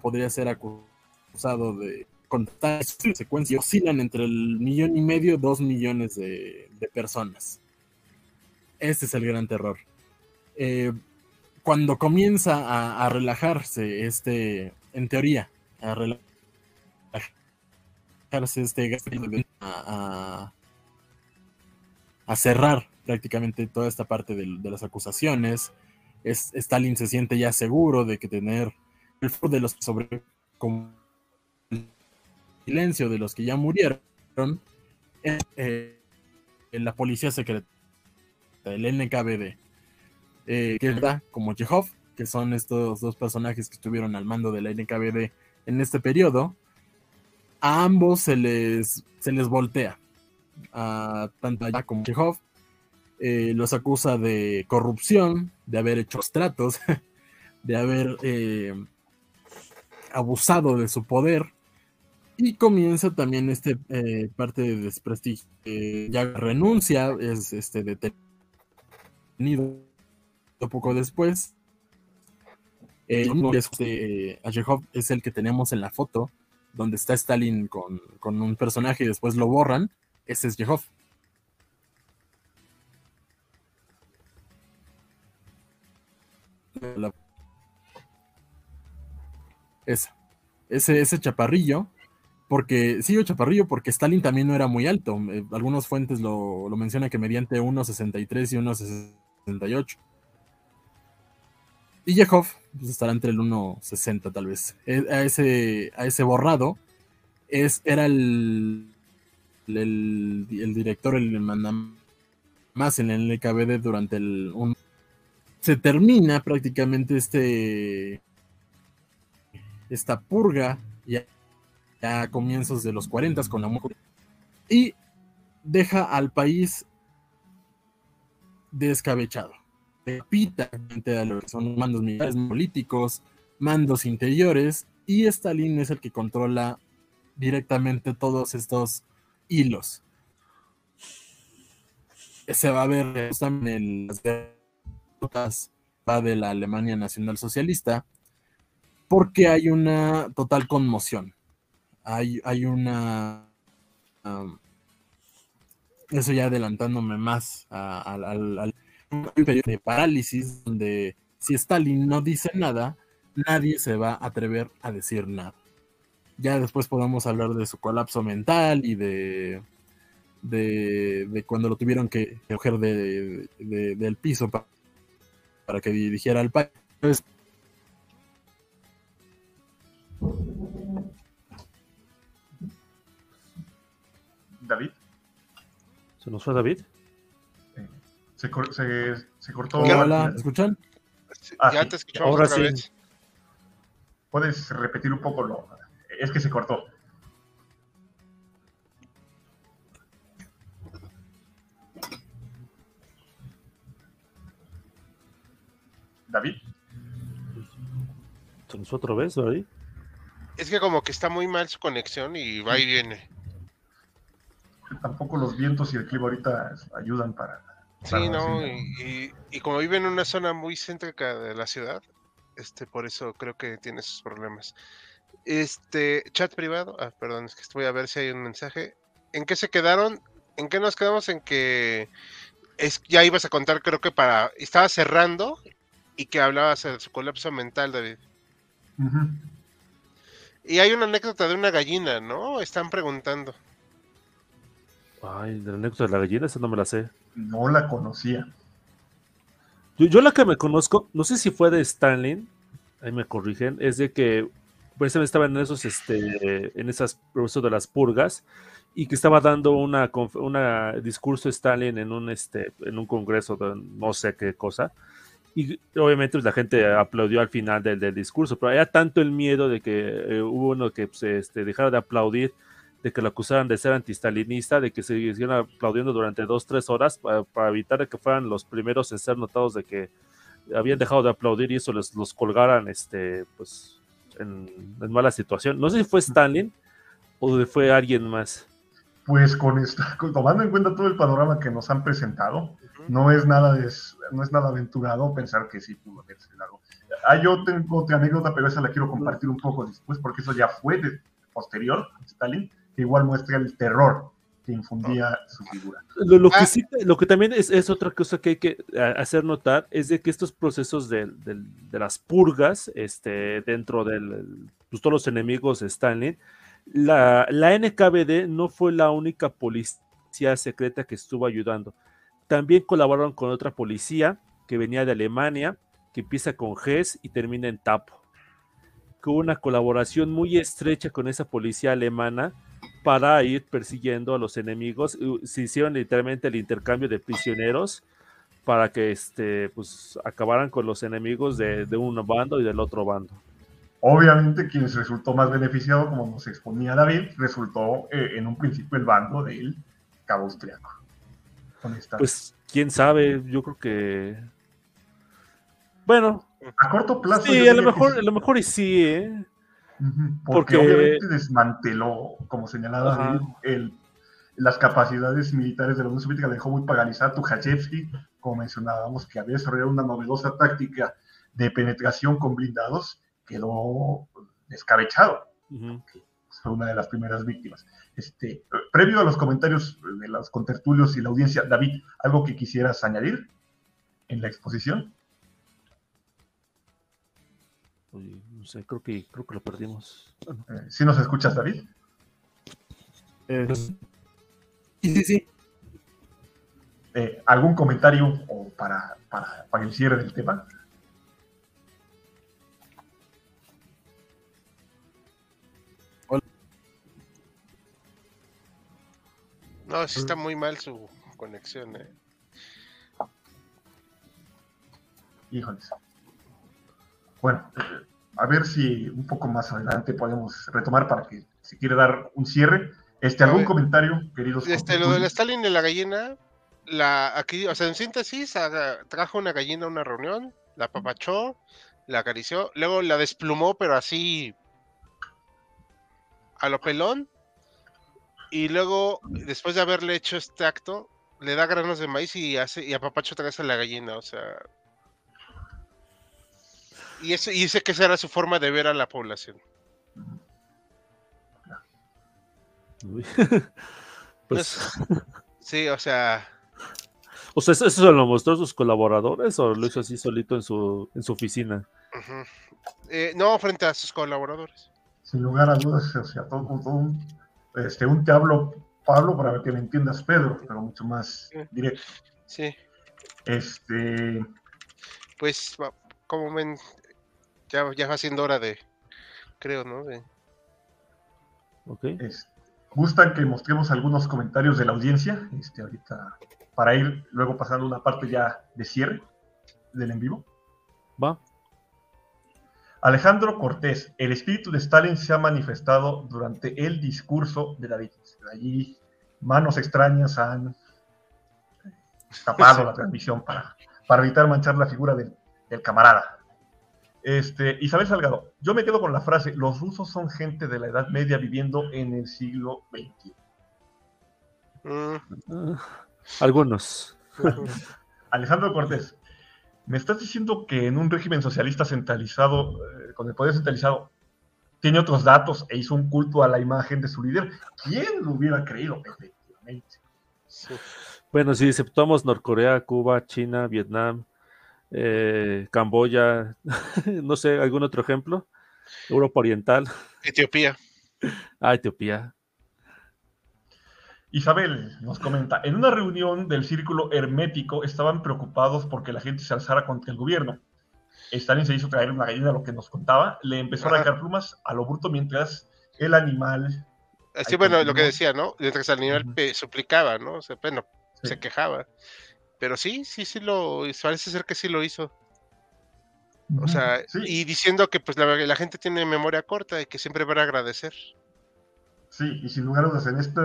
podría ser acusado de contar secuencia, oscilan entre el millón y medio, dos millones de, de personas. Este es el gran terror. Eh, cuando comienza a, relajarse este, en teoría, a relajarse este a, a, cerrar prácticamente toda esta parte de, las acusaciones, es, Stalin se siente ya seguro de que tener el de los sobre como el silencio de los que ya murieron eh, en la policía secreta, el NKVD eh, que da como Chekhov, que son estos dos personajes que estuvieron al mando de la NKVD en este periodo, a ambos se les, se les voltea, a tanto allá como Chekhov, eh, los acusa de corrupción, de haber hecho tratos, de haber eh, abusado de su poder, y comienza también este parte de desprestigio. ya renuncia, es este detenido poco después. Eh, eh es el que tenemos en la foto, donde está Stalin con, un personaje y después lo borran. Ese es Yehov. Esa. Ese, ese chaparrillo, porque sigo chaparrillo porque Stalin también no era muy alto. Eh, algunas fuentes lo, lo mencionan que mediante 1,63 y 1,68. Y Yehov pues, estará entre el 1.60 tal vez. E, a ese, a ese borrado es, era el, el, director, el más en el LKBD durante el... se termina prácticamente este esta purga ya, a comienzos de los 40 con la mujer y deja al país descabechado repita a lo que son mandos militares políticos, mandos interiores, y Stalin es el que controla directamente todos estos hilos. Se va a ver en las derrotas de la Alemania Nacional Socialista, porque hay una total conmoción. Hay, hay una. eso ya adelantándome más al un periodo de parálisis donde si Stalin no dice nada, nadie se va a atrever a decir nada. Ya después podemos hablar de su colapso mental y de, de, cuando lo tuvieron que coger de, del piso para, para que dirigiera al país. David. ¿Se nos fue David? Se, cortó. Hola, ¿escuchan? Ah, ya te escuchamos Ahora otra vez. ¿Puedes repetir un poco lo? Es que se cortó. David. ¿Somos otra vez, David? Es que como que está muy mal su conexión y va y viene. Tampoco los vientos y el clima ahorita ayudan para Sí, no, y, como vive en una zona muy céntrica de la ciudad, este, por eso creo que tiene sus problemas. Este, chat privado, ah, perdón, es que voy a ver si hay un mensaje. ¿En qué se quedaron? ¿En qué nos quedamos? En que es, ya ibas a contar, creo que para, estaba cerrando y que hablabas de su colapso mental, David. Y hay una anécdota de una gallina, ¿no? Están preguntando. Ay, la anécdota de la gallina, esa no me la sé. No la conocía. Yo, la que me conozco, no sé si fue de Stanley, ahí me corrigen, es de que precisamente estaba en esos, este, en esas procesos de las purgas y que estaba dando una, una discurso Stalin en un, este, en un congreso de no sé qué cosa. Y obviamente pues, la gente aplaudió al final del, del discurso, pero había tanto el miedo de que eh, hubo uno que pues, este, dejara de aplaudir de que lo acusaran de ser antistalinista, de que se siguieran aplaudiendo durante dos, tres horas para, evitar que fueran los primeros en ser notados de que habían dejado de aplaudir y eso les los colgaran este, pues, en, mala situación. No sé si fue Stalin o fue alguien más. Pues con esto, tomando en cuenta todo el panorama que nos han presentado, no es nada no es nada aventurado pensar que sí pudo haberse algo. Ah, yo tengo otra anécdota, pero esa la quiero compartir un poco después, porque eso ya fue de, posterior a Stalin que igual muestra el terror que infundía su figura. Lo, que, ah. sí, lo que también es, es, otra cosa que hay que hacer notar es de que estos procesos de, de, las purgas este, dentro de pues, todos los enemigos de Stalin, la, la, NKVD no fue la única policía secreta que estuvo ayudando. También colaboraron con otra policía que venía de Alemania, que empieza con GES y termina en TAPO. Que hubo una colaboración muy estrecha con esa policía alemana para ir persiguiendo a los enemigos. Se hicieron literalmente el intercambio de prisioneros para que este, pues, acabaran con los enemigos de, un bando y del otro bando. Obviamente, quien resultó más beneficiado, como nos exponía David, resultó eh, en un principio el bando del cabo austriaco. Pues quién sabe, yo creo que. Bueno. A corto plazo. Sí, a lo mejor, a lo mejor y sí, ¿eh? Porque, obviamente desmanteló, como señalaba el, las capacidades militares de la Unión Soviética, dejó muy paralizado Tukhachevsky, como mencionábamos, que había desarrollado una novedosa táctica de penetración con blindados, quedó descabechado. Fue una de las primeras víctimas. Este, previo a los comentarios de los contertulios y la audiencia, David, ¿algo que quisieras añadir en la exposición? No sé, creo que, creo que lo perdimos. Eh, ¿Sí nos escuchas, David? Eh, sí, sí, sí. Eh, ¿Algún comentario o para, para, para el cierre del tema? No, sí está muy mal su conexión, eh. Híjoles. Bueno, a ver si un poco más adelante podemos retomar para que si quiere dar un cierre. Este, ¿Algún comentario, queridos? Este, lo del Stalin y la gallina, la, aquí, o sea, en síntesis, trajo una gallina a una reunión, la papachó, la acarició, luego la desplumó, pero así a lo pelón, y luego, después de haberle hecho este acto, le da granos de maíz y hace y apapacho otra vez a la gallina, o sea, y, ese, dice que esa era su forma de ver a la población. pues... sí, o sea... O sea, ¿eso se lo mostró a sus colaboradores o lo hizo así solito en su, en su oficina? Eh, no, frente a sus colaboradores. Sin lugar a dudas, o sea, todo, un, este, un te hablo, Pablo, para que me entiendas, Pedro, pero mucho más directo. Sí. Este. Pues, como ven, ya, ya va siendo hora de, creo, ¿no? De... Ok. ¿Gustan que mostremos algunos comentarios de la audiencia? Este, ahorita, para ir luego pasando una parte ya de cierre del en vivo. Va. Alejandro Cortés, el espíritu de Stalin se ha manifestado durante el discurso de David. Allí manos extrañas han tapado la transmisión para, para evitar manchar la figura del camarada. Este, Isabel Salgado, yo me quedo con la frase, los rusos son gente de la Edad Media viviendo en el siglo XXI. Mm. algunos. Alejandro Cortés, ¿me estás diciendo que en un régimen socialista centralizado, eh, con el poder centralizado, tiene otros datos e hizo un culto a la imagen de su líder? ¿Quién lo hubiera creído? Efectivamente. Bueno, si aceptamos Norcorea, Cuba, China, Vietnam, eh, Camboya, no sé, algún otro ejemplo, Europa Oriental. Etiopía. Ah, Etiopía. Isabel nos comenta, en una reunión del círculo hermético estaban preocupados porque la gente se alzara contra el gobierno. Stalin se hizo traer una gallina, lo que nos contaba, le empezó a arrancar plumas a lo bruto mientras el animal... Así, bueno, lo que decía, ¿no? Mientras el animal suplicaba, ¿no? O sea, bueno, se quejaba. Pero sí, sí, sí lo, parece ser que sí lo hizo. O sea, y diciendo que pues la, gente tiene memoria corta y que siempre va a agradecer. Sí, y sin lugar a dudas, en este,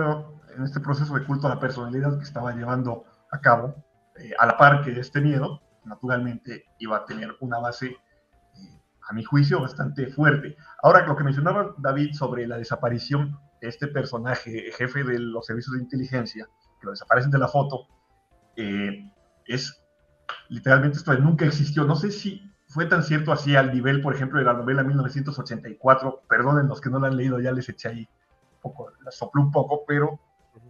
en este proceso de culto a la personalidad que estaba llevando a cabo, eh, a la par que este miedo, naturalmente iba a tener una base, eh, a mi juicio, bastante fuerte. Ahora, lo que mencionaba David sobre la desaparición de este personaje, jefe de los servicios de inteligencia, que lo desaparecen de la foto, eh, es literalmente esto de nunca existió. No sé si fue tan cierto así al nivel, por ejemplo, de la novela 1984. Perdonen los que no la han leído, ya les eché ahí un poco, la soplé un poco, pero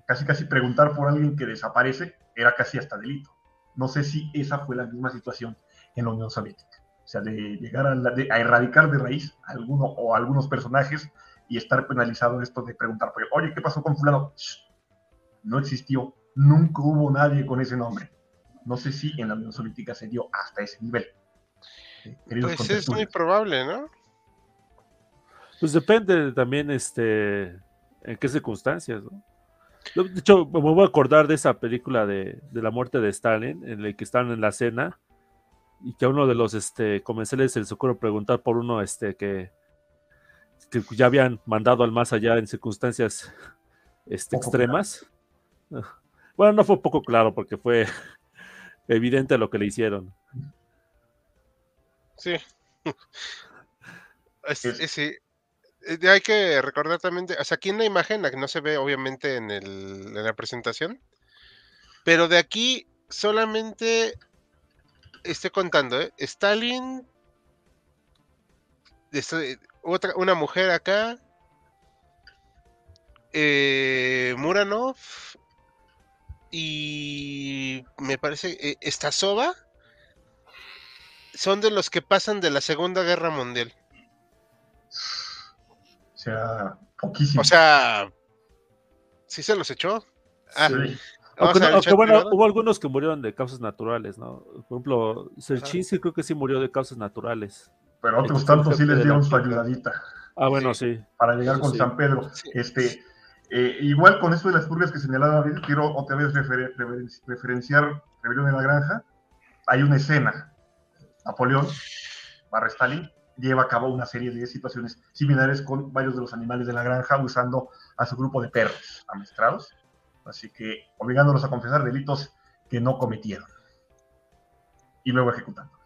casi casi preguntar por alguien que desaparece era casi hasta delito. No sé si esa fue la misma situación en la Unión Soviética. O sea, de llegar a, erradicar de raíz a alguno o algunos personajes y estar penalizado esto de preguntar, oye, ¿qué pasó con fulano? No existió, nunca hubo nadie con ese nombre. No sé si en la Unión Soviética se dio hasta ese nivel. Pues es muy probable, ¿no? Pues depende también, este, en qué circunstancias, ¿no? De hecho, me voy a acordar de esa película de, la muerte de Stalin, en la que están en la cena y que a uno de los este, comensales se les ocurre preguntar por uno este, que, que ya habían mandado al más allá en circunstancias este, extremas. Bueno, no fue poco claro porque fue evidente lo que le hicieron. Sí. sí. Eh, hay que recordar también, o sea, aquí en la imagen, la que no se ve obviamente en, el, en la presentación, pero de aquí solamente estoy contando, ¿eh? Stalin, otra, una mujer acá, eh, Muranov y me parece, eh, esta soba son de los que pasan de la Segunda Guerra Mundial. O sea, poquísimo. O sea, ¿sí se los echó? Ah, sí. Aunque, bueno, hubo algunos que murieron de causas naturales, ¿no? Por ejemplo, Serchinsky creo que sí murió de causas naturales. Pero otros tantos sí les dieron su ayudadita. Ah, bueno, sí. Para llegar con San Pedro. Este, eh, igual con esto de las purgas que señalaba quiero otra vez referenciar Rebelión de la Granja. Hay una escena Napoleón, barra Stalin, lleva a cabo una serie de situaciones similares con varios de los animales de la granja usando a su grupo de perros amestrados, así que obligándolos a confesar delitos que no cometieron y luego ejecutándolos.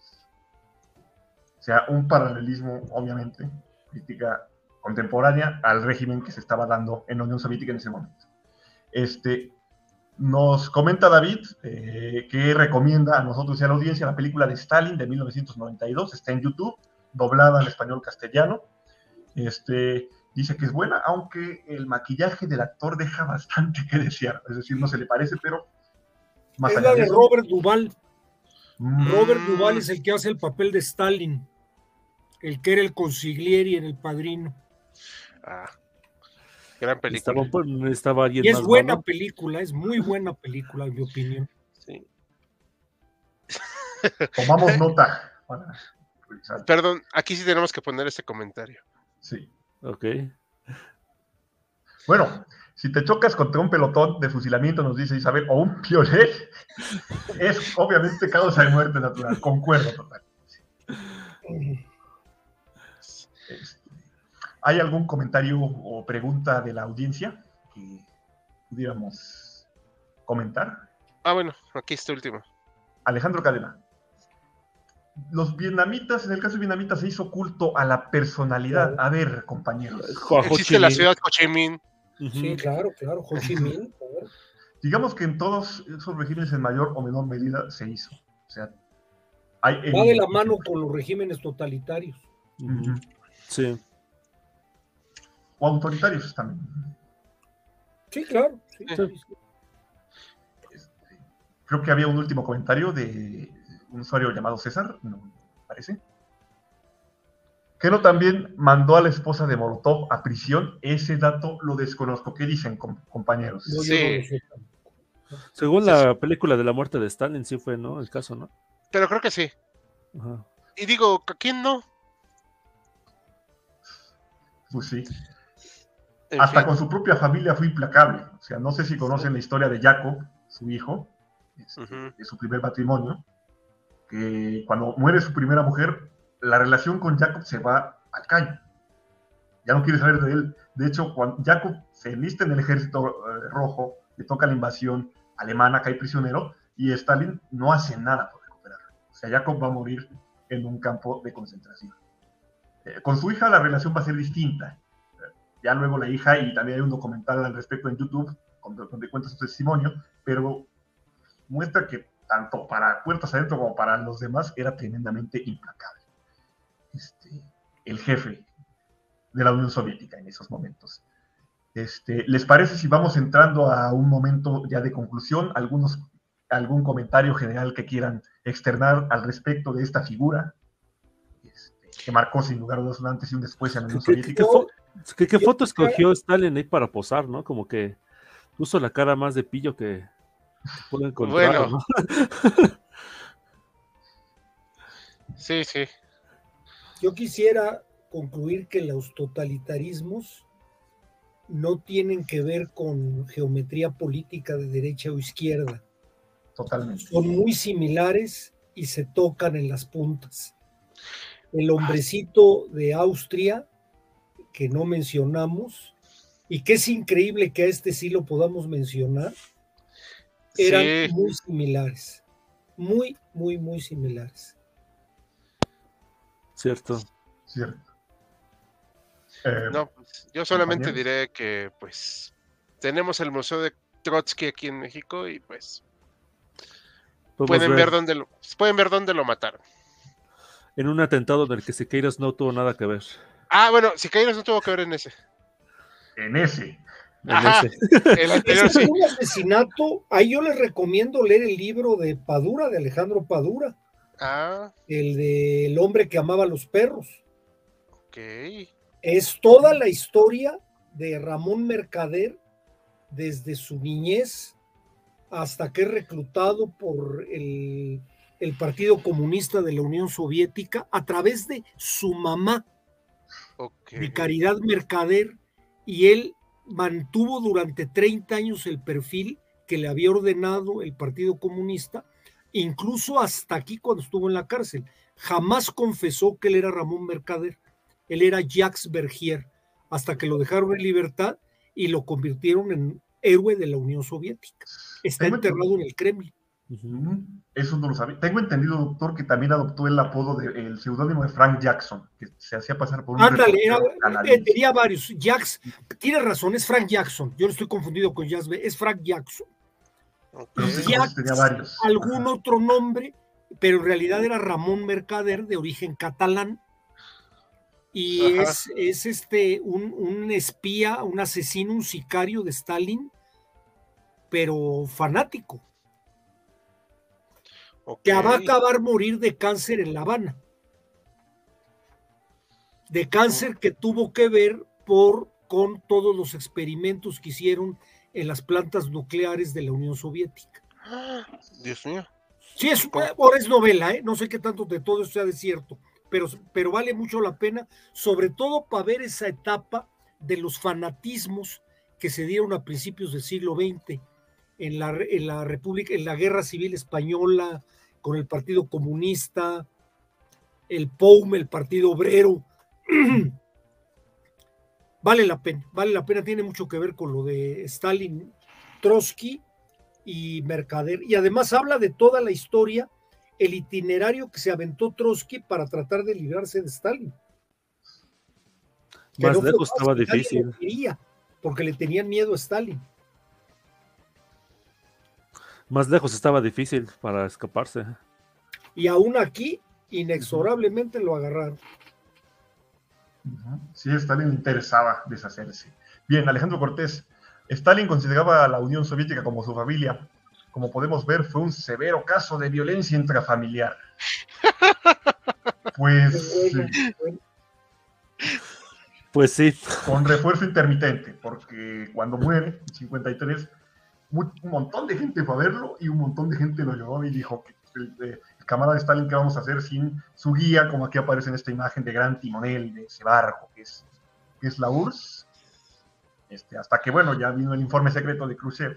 O sea, un paralelismo, obviamente, crítica contemporánea al régimen que se estaba dando en la Unión Soviética en ese momento. Este, nos comenta David eh, que recomienda a nosotros y a la audiencia la película de Stalin de 1992, está en YouTube, doblada al español castellano. Este, dice que es buena, aunque el maquillaje del actor deja bastante que desear, es decir, no se le parece, pero más es la de, Robert Duval. Mm. Robert Duval es el que hace el papel de Stalin, el que era el consiglieri en El Padrino. Ah, Gran película. Estaba, y es buena película, es muy buena película, en mi opinión. Sí. Tomamos nota. Perdón, aquí sí tenemos que poner este comentario. Sí. Ok. Bueno, si te chocas contra un pelotón de fusilamiento, nos dice Isabel, o un piolet, es obviamente causa de muerte natural. Concuerdo total. ¿Hay algún comentario o pregunta de la audiencia que pudiéramos comentar? Ah, bueno, aquí está último. Alejandro Cadena. Los vietnamitas, en el caso de vietnamitas, se hizo culto a la personalidad. A ver, compañeros. Existe la ciudad Ho Chi Minh. Sí, claro, claro, Ho Chi Minh. digamos que en todos esos regímenes en mayor o menor medida se hizo. O sea, hay Va de la mano con los regímenes totalitarios. Sí. O autoritarios también. Sí, claro. Este, creo que había un último comentario de un usuario llamado César, me parece. Que no también mandó a la esposa de Molotov a prisión. Ese dato lo desconozco. ¿Qué dicen, compañeros? Sí. Según la película de la muerte de Stalin, sí fue, ¿no? El caso, ¿no? Pero creo que sí. Y digo, ¿quién no? Pues sí. Hasta con su propia familia fue implacable. O sea, no sé si conocen la historia de Jacob, su hijo, este, de su primer matrimonio, que cuando muere su primera mujer, la relación con Jacob se va al caño. Ya no quiere saber de él. De hecho, cuando Jacob se enlista en el ejército eh, rojo, le toca la invasión alemana, cae prisionero, y Stalin no hace nada por recuperarlo. O sea, Jacob va a morir en un campo de concentración. Eh, con su hija la relación va a ser distinta. Ya luego la hija, y también hay un documental al respecto en YouTube, donde cuenta su testimonio, pero muestra que tanto para puertas adentro como para los demás era tremendamente implacable. Este, el jefe de la Unión Soviética en esos momentos. Este, ¿Les parece si vamos entrando a un momento ya de conclusión? Algunos, ¿Algún comentario general que quieran externar al respecto de esta figura este, que marcó sin lugar a dudas un antes y un después en la Unión Soviética? ¿Qué, foto escogió Stalin ahí para posar, no? Como que puso la cara más de pillo que pudo encontrar, bueno. sí, sí. Yo quisiera concluir que los totalitarismos no tienen que ver con geometría política de derecha o izquierda. Totalmente. Son muy similares y se tocan en las puntas. El hombrecito de Austria, que no mencionamos, y que es increíble que a este sí lo podamos mencionar, eran muy similares. Muy, muy, muy similares. Cierto. Cierto. Eh, no, pues, yo solamente diré que pues tenemos el Museo de Trotsky aquí en México y pues pueden ver. dónde lo, pueden ver dónde lo mataron. En un atentado del que Siqueiros no tuvo nada que ver. Ah, bueno, Siqueiros no tuvo que ver en ese. En ese. el anterior sí. Un asesinato, ahí yo les recomiendo leer el libro de Padura, de Alejandro Padura. Ah. El del hombre que amaba a los perros. Ok es toda la historia de Ramón Mercader desde su niñez hasta que es reclutado por el, Partido Comunista de la Unión Soviética a través de su mamá, de Caridad Mercader, y él mantuvo durante 30 años el perfil que le había ordenado el Partido Comunista, incluso hasta aquí cuando estuvo en la cárcel. Jamás confesó que él era Ramón Mercader él era Jacques Bergier, hasta que lo dejaron en libertad y lo convirtieron en héroe de la Unión Soviética. Está enterrado en el Kremlin. Eso no lo sabía. Tengo entendido, doctor, que también adoptó el apodo del seudónimo de Frank Jackson, que se hacía pasar por un. Ándale, eh, tenía varios. Jax, tiene razón, es Frank Jackson. Yo no estoy confundido con Jazz es Frank Jackson. tenía varios. algún otro nombre, pero en realidad era Ramón Mercader, de origen catalán, y es, es, este un, espía, un asesino, un sicario de Stalin, pero fanático. Que va a acabar morir de cáncer en La Habana. De cáncer que tuvo que ver por con todos los experimentos que hicieron en las plantas nucleares de la Unión Soviética. Dios mío. Sí, es, ahora es novela, ¿eh? no sé qué tanto de todo eso sea de cierto pero, vale mucho la pena, sobre todo para ver esa etapa de los fanatismos que se dieron a principios del siglo XX en la, en la República, en la Guerra Civil Española, con el Partido Comunista, el POUM, el Partido Obrero. vale la pena, vale la pena, tiene mucho que ver con lo de Stalin, Trotsky y Mercader, y además habla de toda la historia el itinerario que se aventó Trotsky para tratar de librarse de Stalin. Más lejos estaba difícil. porque le tenían miedo a Stalin. Más lejos estaba difícil para escaparse. Y aún aquí, inexorablemente lo agarraron. Sí, Stalin le interesaba deshacerse. Bien, Alejandro Cortés. Stalin consideraba a la Unión Soviética como su familia. Como podemos ver, fue un severo caso de violencia intrafamiliar. Pues. Pues sí. Con refuerzo intermitente, porque cuando muere, en 53, un montón de gente fue a verlo y un montón de gente lo lloró y dijo que el, camarada de Stalin, ¿qué vamos a hacer sin su guía? Como aquí aparece en esta imagen de gran timonel de ese barco, que es, que es la URSS. Este, hasta que, bueno, ya vino el informe secreto de Khrushchev.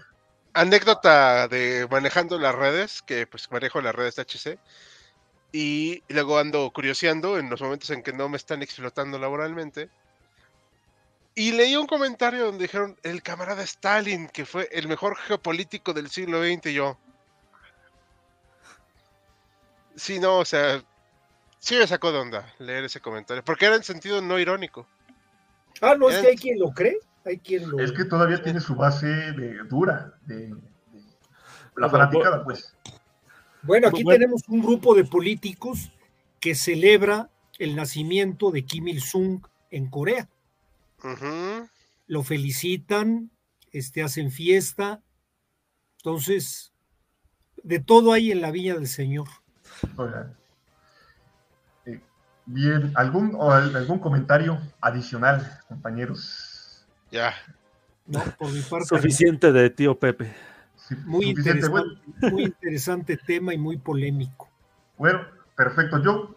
Anécdota de manejando las redes, que pues manejo las redes de HC, y luego ando curioseando en los momentos en que no me están explotando laboralmente. Y leí un comentario donde dijeron el camarada Stalin, que fue el mejor geopolítico del siglo XX, y yo. Sí, no, o sea, sí me sacó de onda leer ese comentario, porque era en sentido no irónico. Ah, no, es que hay quien lo cree, hay quien lo... Es que todavía tiene su base de dura, de, la fanaticada, pues. Bueno, aquí tenemos un grupo de políticos que celebra el nacimiento de Kim Il-sung en Corea. Lo felicitan, este, hacen fiesta. Entonces, de todo hay en la Villa del Señor. Eh, bien, ¿algún, algún comentario adicional, compañeros? Ya. No, por mi parte. Suficiente de tío Pepe muy, interesante, muy interesante tema y muy polémico. Bueno, perfecto. Yo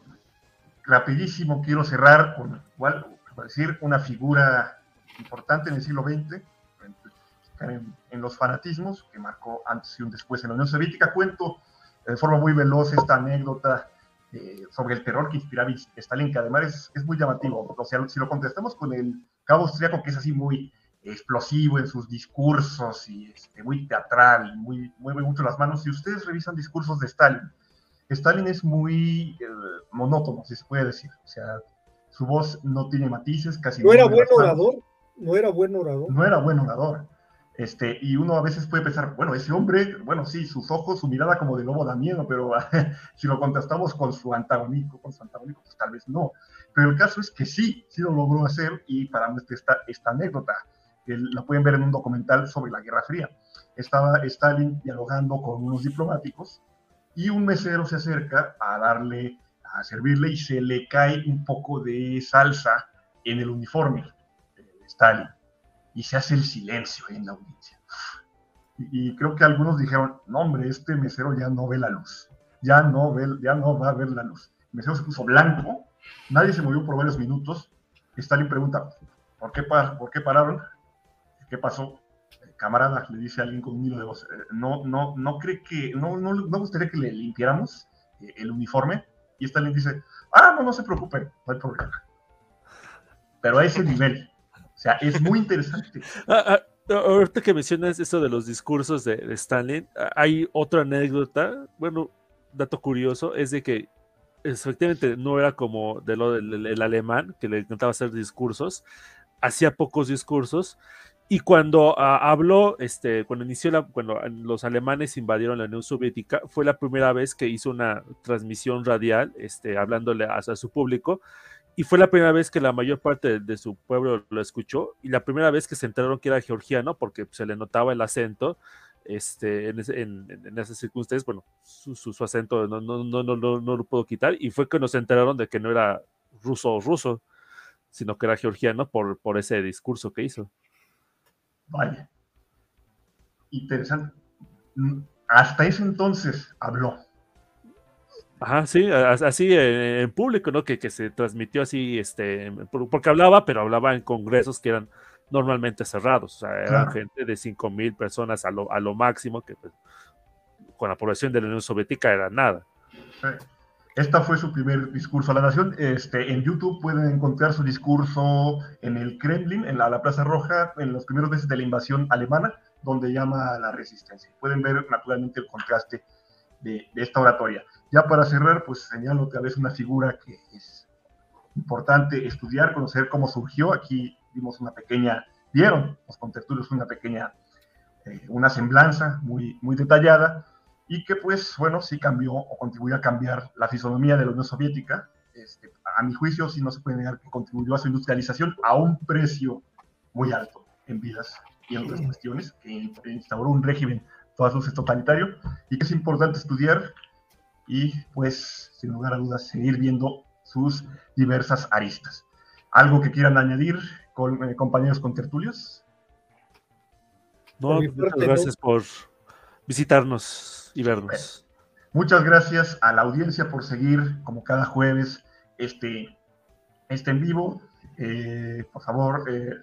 rapidísimo quiero cerrar con igual, decir, una figura importante en el siglo XX, en, los fanatismos, que marcó antes y un después en la Unión Soviética. Cuento de forma muy veloz esta anécdota eh, sobre el terror que inspiraba Stalin, que además es, es, muy llamativo. O sea, si lo contestamos con el cabo austriaco, que es así muy explosivo en sus discursos y este, muy teatral, muy, mueve mucho las manos. Si ustedes revisan discursos de Stalin, Stalin es muy eh, monótono, si se puede decir. O sea, su voz no tiene matices, casi no. era buen orador? ¿No era buen orador? No era buen orador. Este, y uno a veces puede pensar, bueno, ese hombre, bueno, sí, sus ojos, su mirada como de lobo da miedo, pero si lo contrastamos con su antagónico, con su antagónico, pues tal vez no. Pero el caso es que sí, sí lo logró hacer y para esta, esta anécdota que la pueden ver en un documental sobre la Guerra Fría. Estaba Stalin dialogando con unos diplomáticos y un mesero se acerca a darle, a servirle y se le cae un poco de salsa en el uniforme de Stalin y se hace el silencio en la audiencia. Y, creo que algunos dijeron, no hombre, este mesero ya no ve la luz, ya no, ve, ya no va a ver la luz. El mesero se puso blanco, nadie se movió por varios minutos. Stalin pregunta, ¿por qué, ¿por qué pararon? ¿qué pasó? Camarada, le dice a alguien con un hilo de voz, eh, no, no, no cree que, no, no, no gustaría que le limpiáramos eh, el uniforme. Y Stalin dice, ah, no, no se preocupen, no hay problema. Pero a ese nivel, o sea, es muy interesante. Ah, ah, ahorita que mencionas eso de los discursos de, Stalin, hay otra anécdota, bueno, dato curioso, es de que efectivamente no era como de lo del alemán, que le encantaba hacer discursos, hacía pocos discursos, y cuando ah, habló, este, cuando inició la, cuando los alemanes invadieron la Unión Soviética, fue la primera vez que hizo una transmisión radial, este, hablándole a, su público, y fue la primera vez que la mayor parte de, su pueblo lo escuchó, y la primera vez que se enteraron que era georgiano, porque se le notaba el acento, este, en, en, esas circunstancias, bueno, su, acento no, no, no, no, no lo puedo quitar, y fue que nos enteraron de que no era ruso o ruso, sino que era georgiano por ese discurso que hizo. Vaya. Interesante. Hasta ese entonces habló. Ajá, sí, así en público, ¿no? Que, que se transmitió así, este, porque hablaba, pero hablaba en congresos que eran normalmente cerrados, o sea, eran gente de 5 mil personas a lo, a lo máximo, que pues, con la población de la Unión Soviética era nada. Sí. Esta fue su primer discurso a la nación. Este, en YouTube pueden encontrar su discurso en el Kremlin, en la, Plaza Roja, en los primeros meses de la invasión alemana, donde llama a la resistencia. Pueden ver naturalmente el contraste de, esta oratoria. Ya para cerrar, pues señalo otra vez una figura que es importante estudiar, conocer cómo surgió. Aquí vimos una pequeña, vieron los contertulios una pequeña eh, una semblanza muy, muy detallada y que pues bueno, sí cambió o contribuyó a cambiar la fisonomía de la Unión Soviética. Este, a mi juicio sí no se puede negar que contribuyó a su industrialización a un precio muy alto en vidas y en otras cuestiones, que instauró un régimen todas luces totalitario y que es importante estudiar y pues sin lugar a dudas seguir viendo sus diversas aristas. ¿Algo que quieran añadir, con, eh, compañeros con tertulios? No, muchas gracias por visitarnos y vernos. muchas gracias a la audiencia por seguir, como cada jueves, este, este en vivo. Eh, por favor, eh,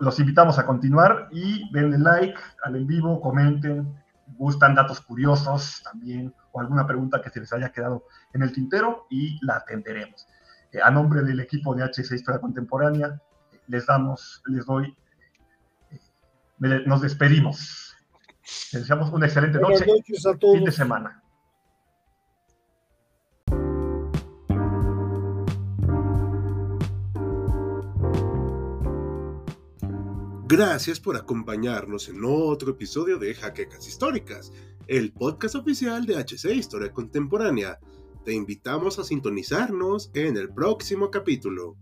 los invitamos a continuar y denle like al en vivo, comenten, gustan datos curiosos también o alguna pregunta que se les haya quedado en el tintero y la atenderemos. Eh, a nombre del equipo de HC Historia Contemporánea, les damos, les doy, eh, nos despedimos. Les deseamos una excelente noche, fin de semana. Gracias por acompañarnos en otro episodio de Jaquecas Históricas, el podcast oficial de HC Historia Contemporánea. Te invitamos a sintonizarnos en el próximo capítulo.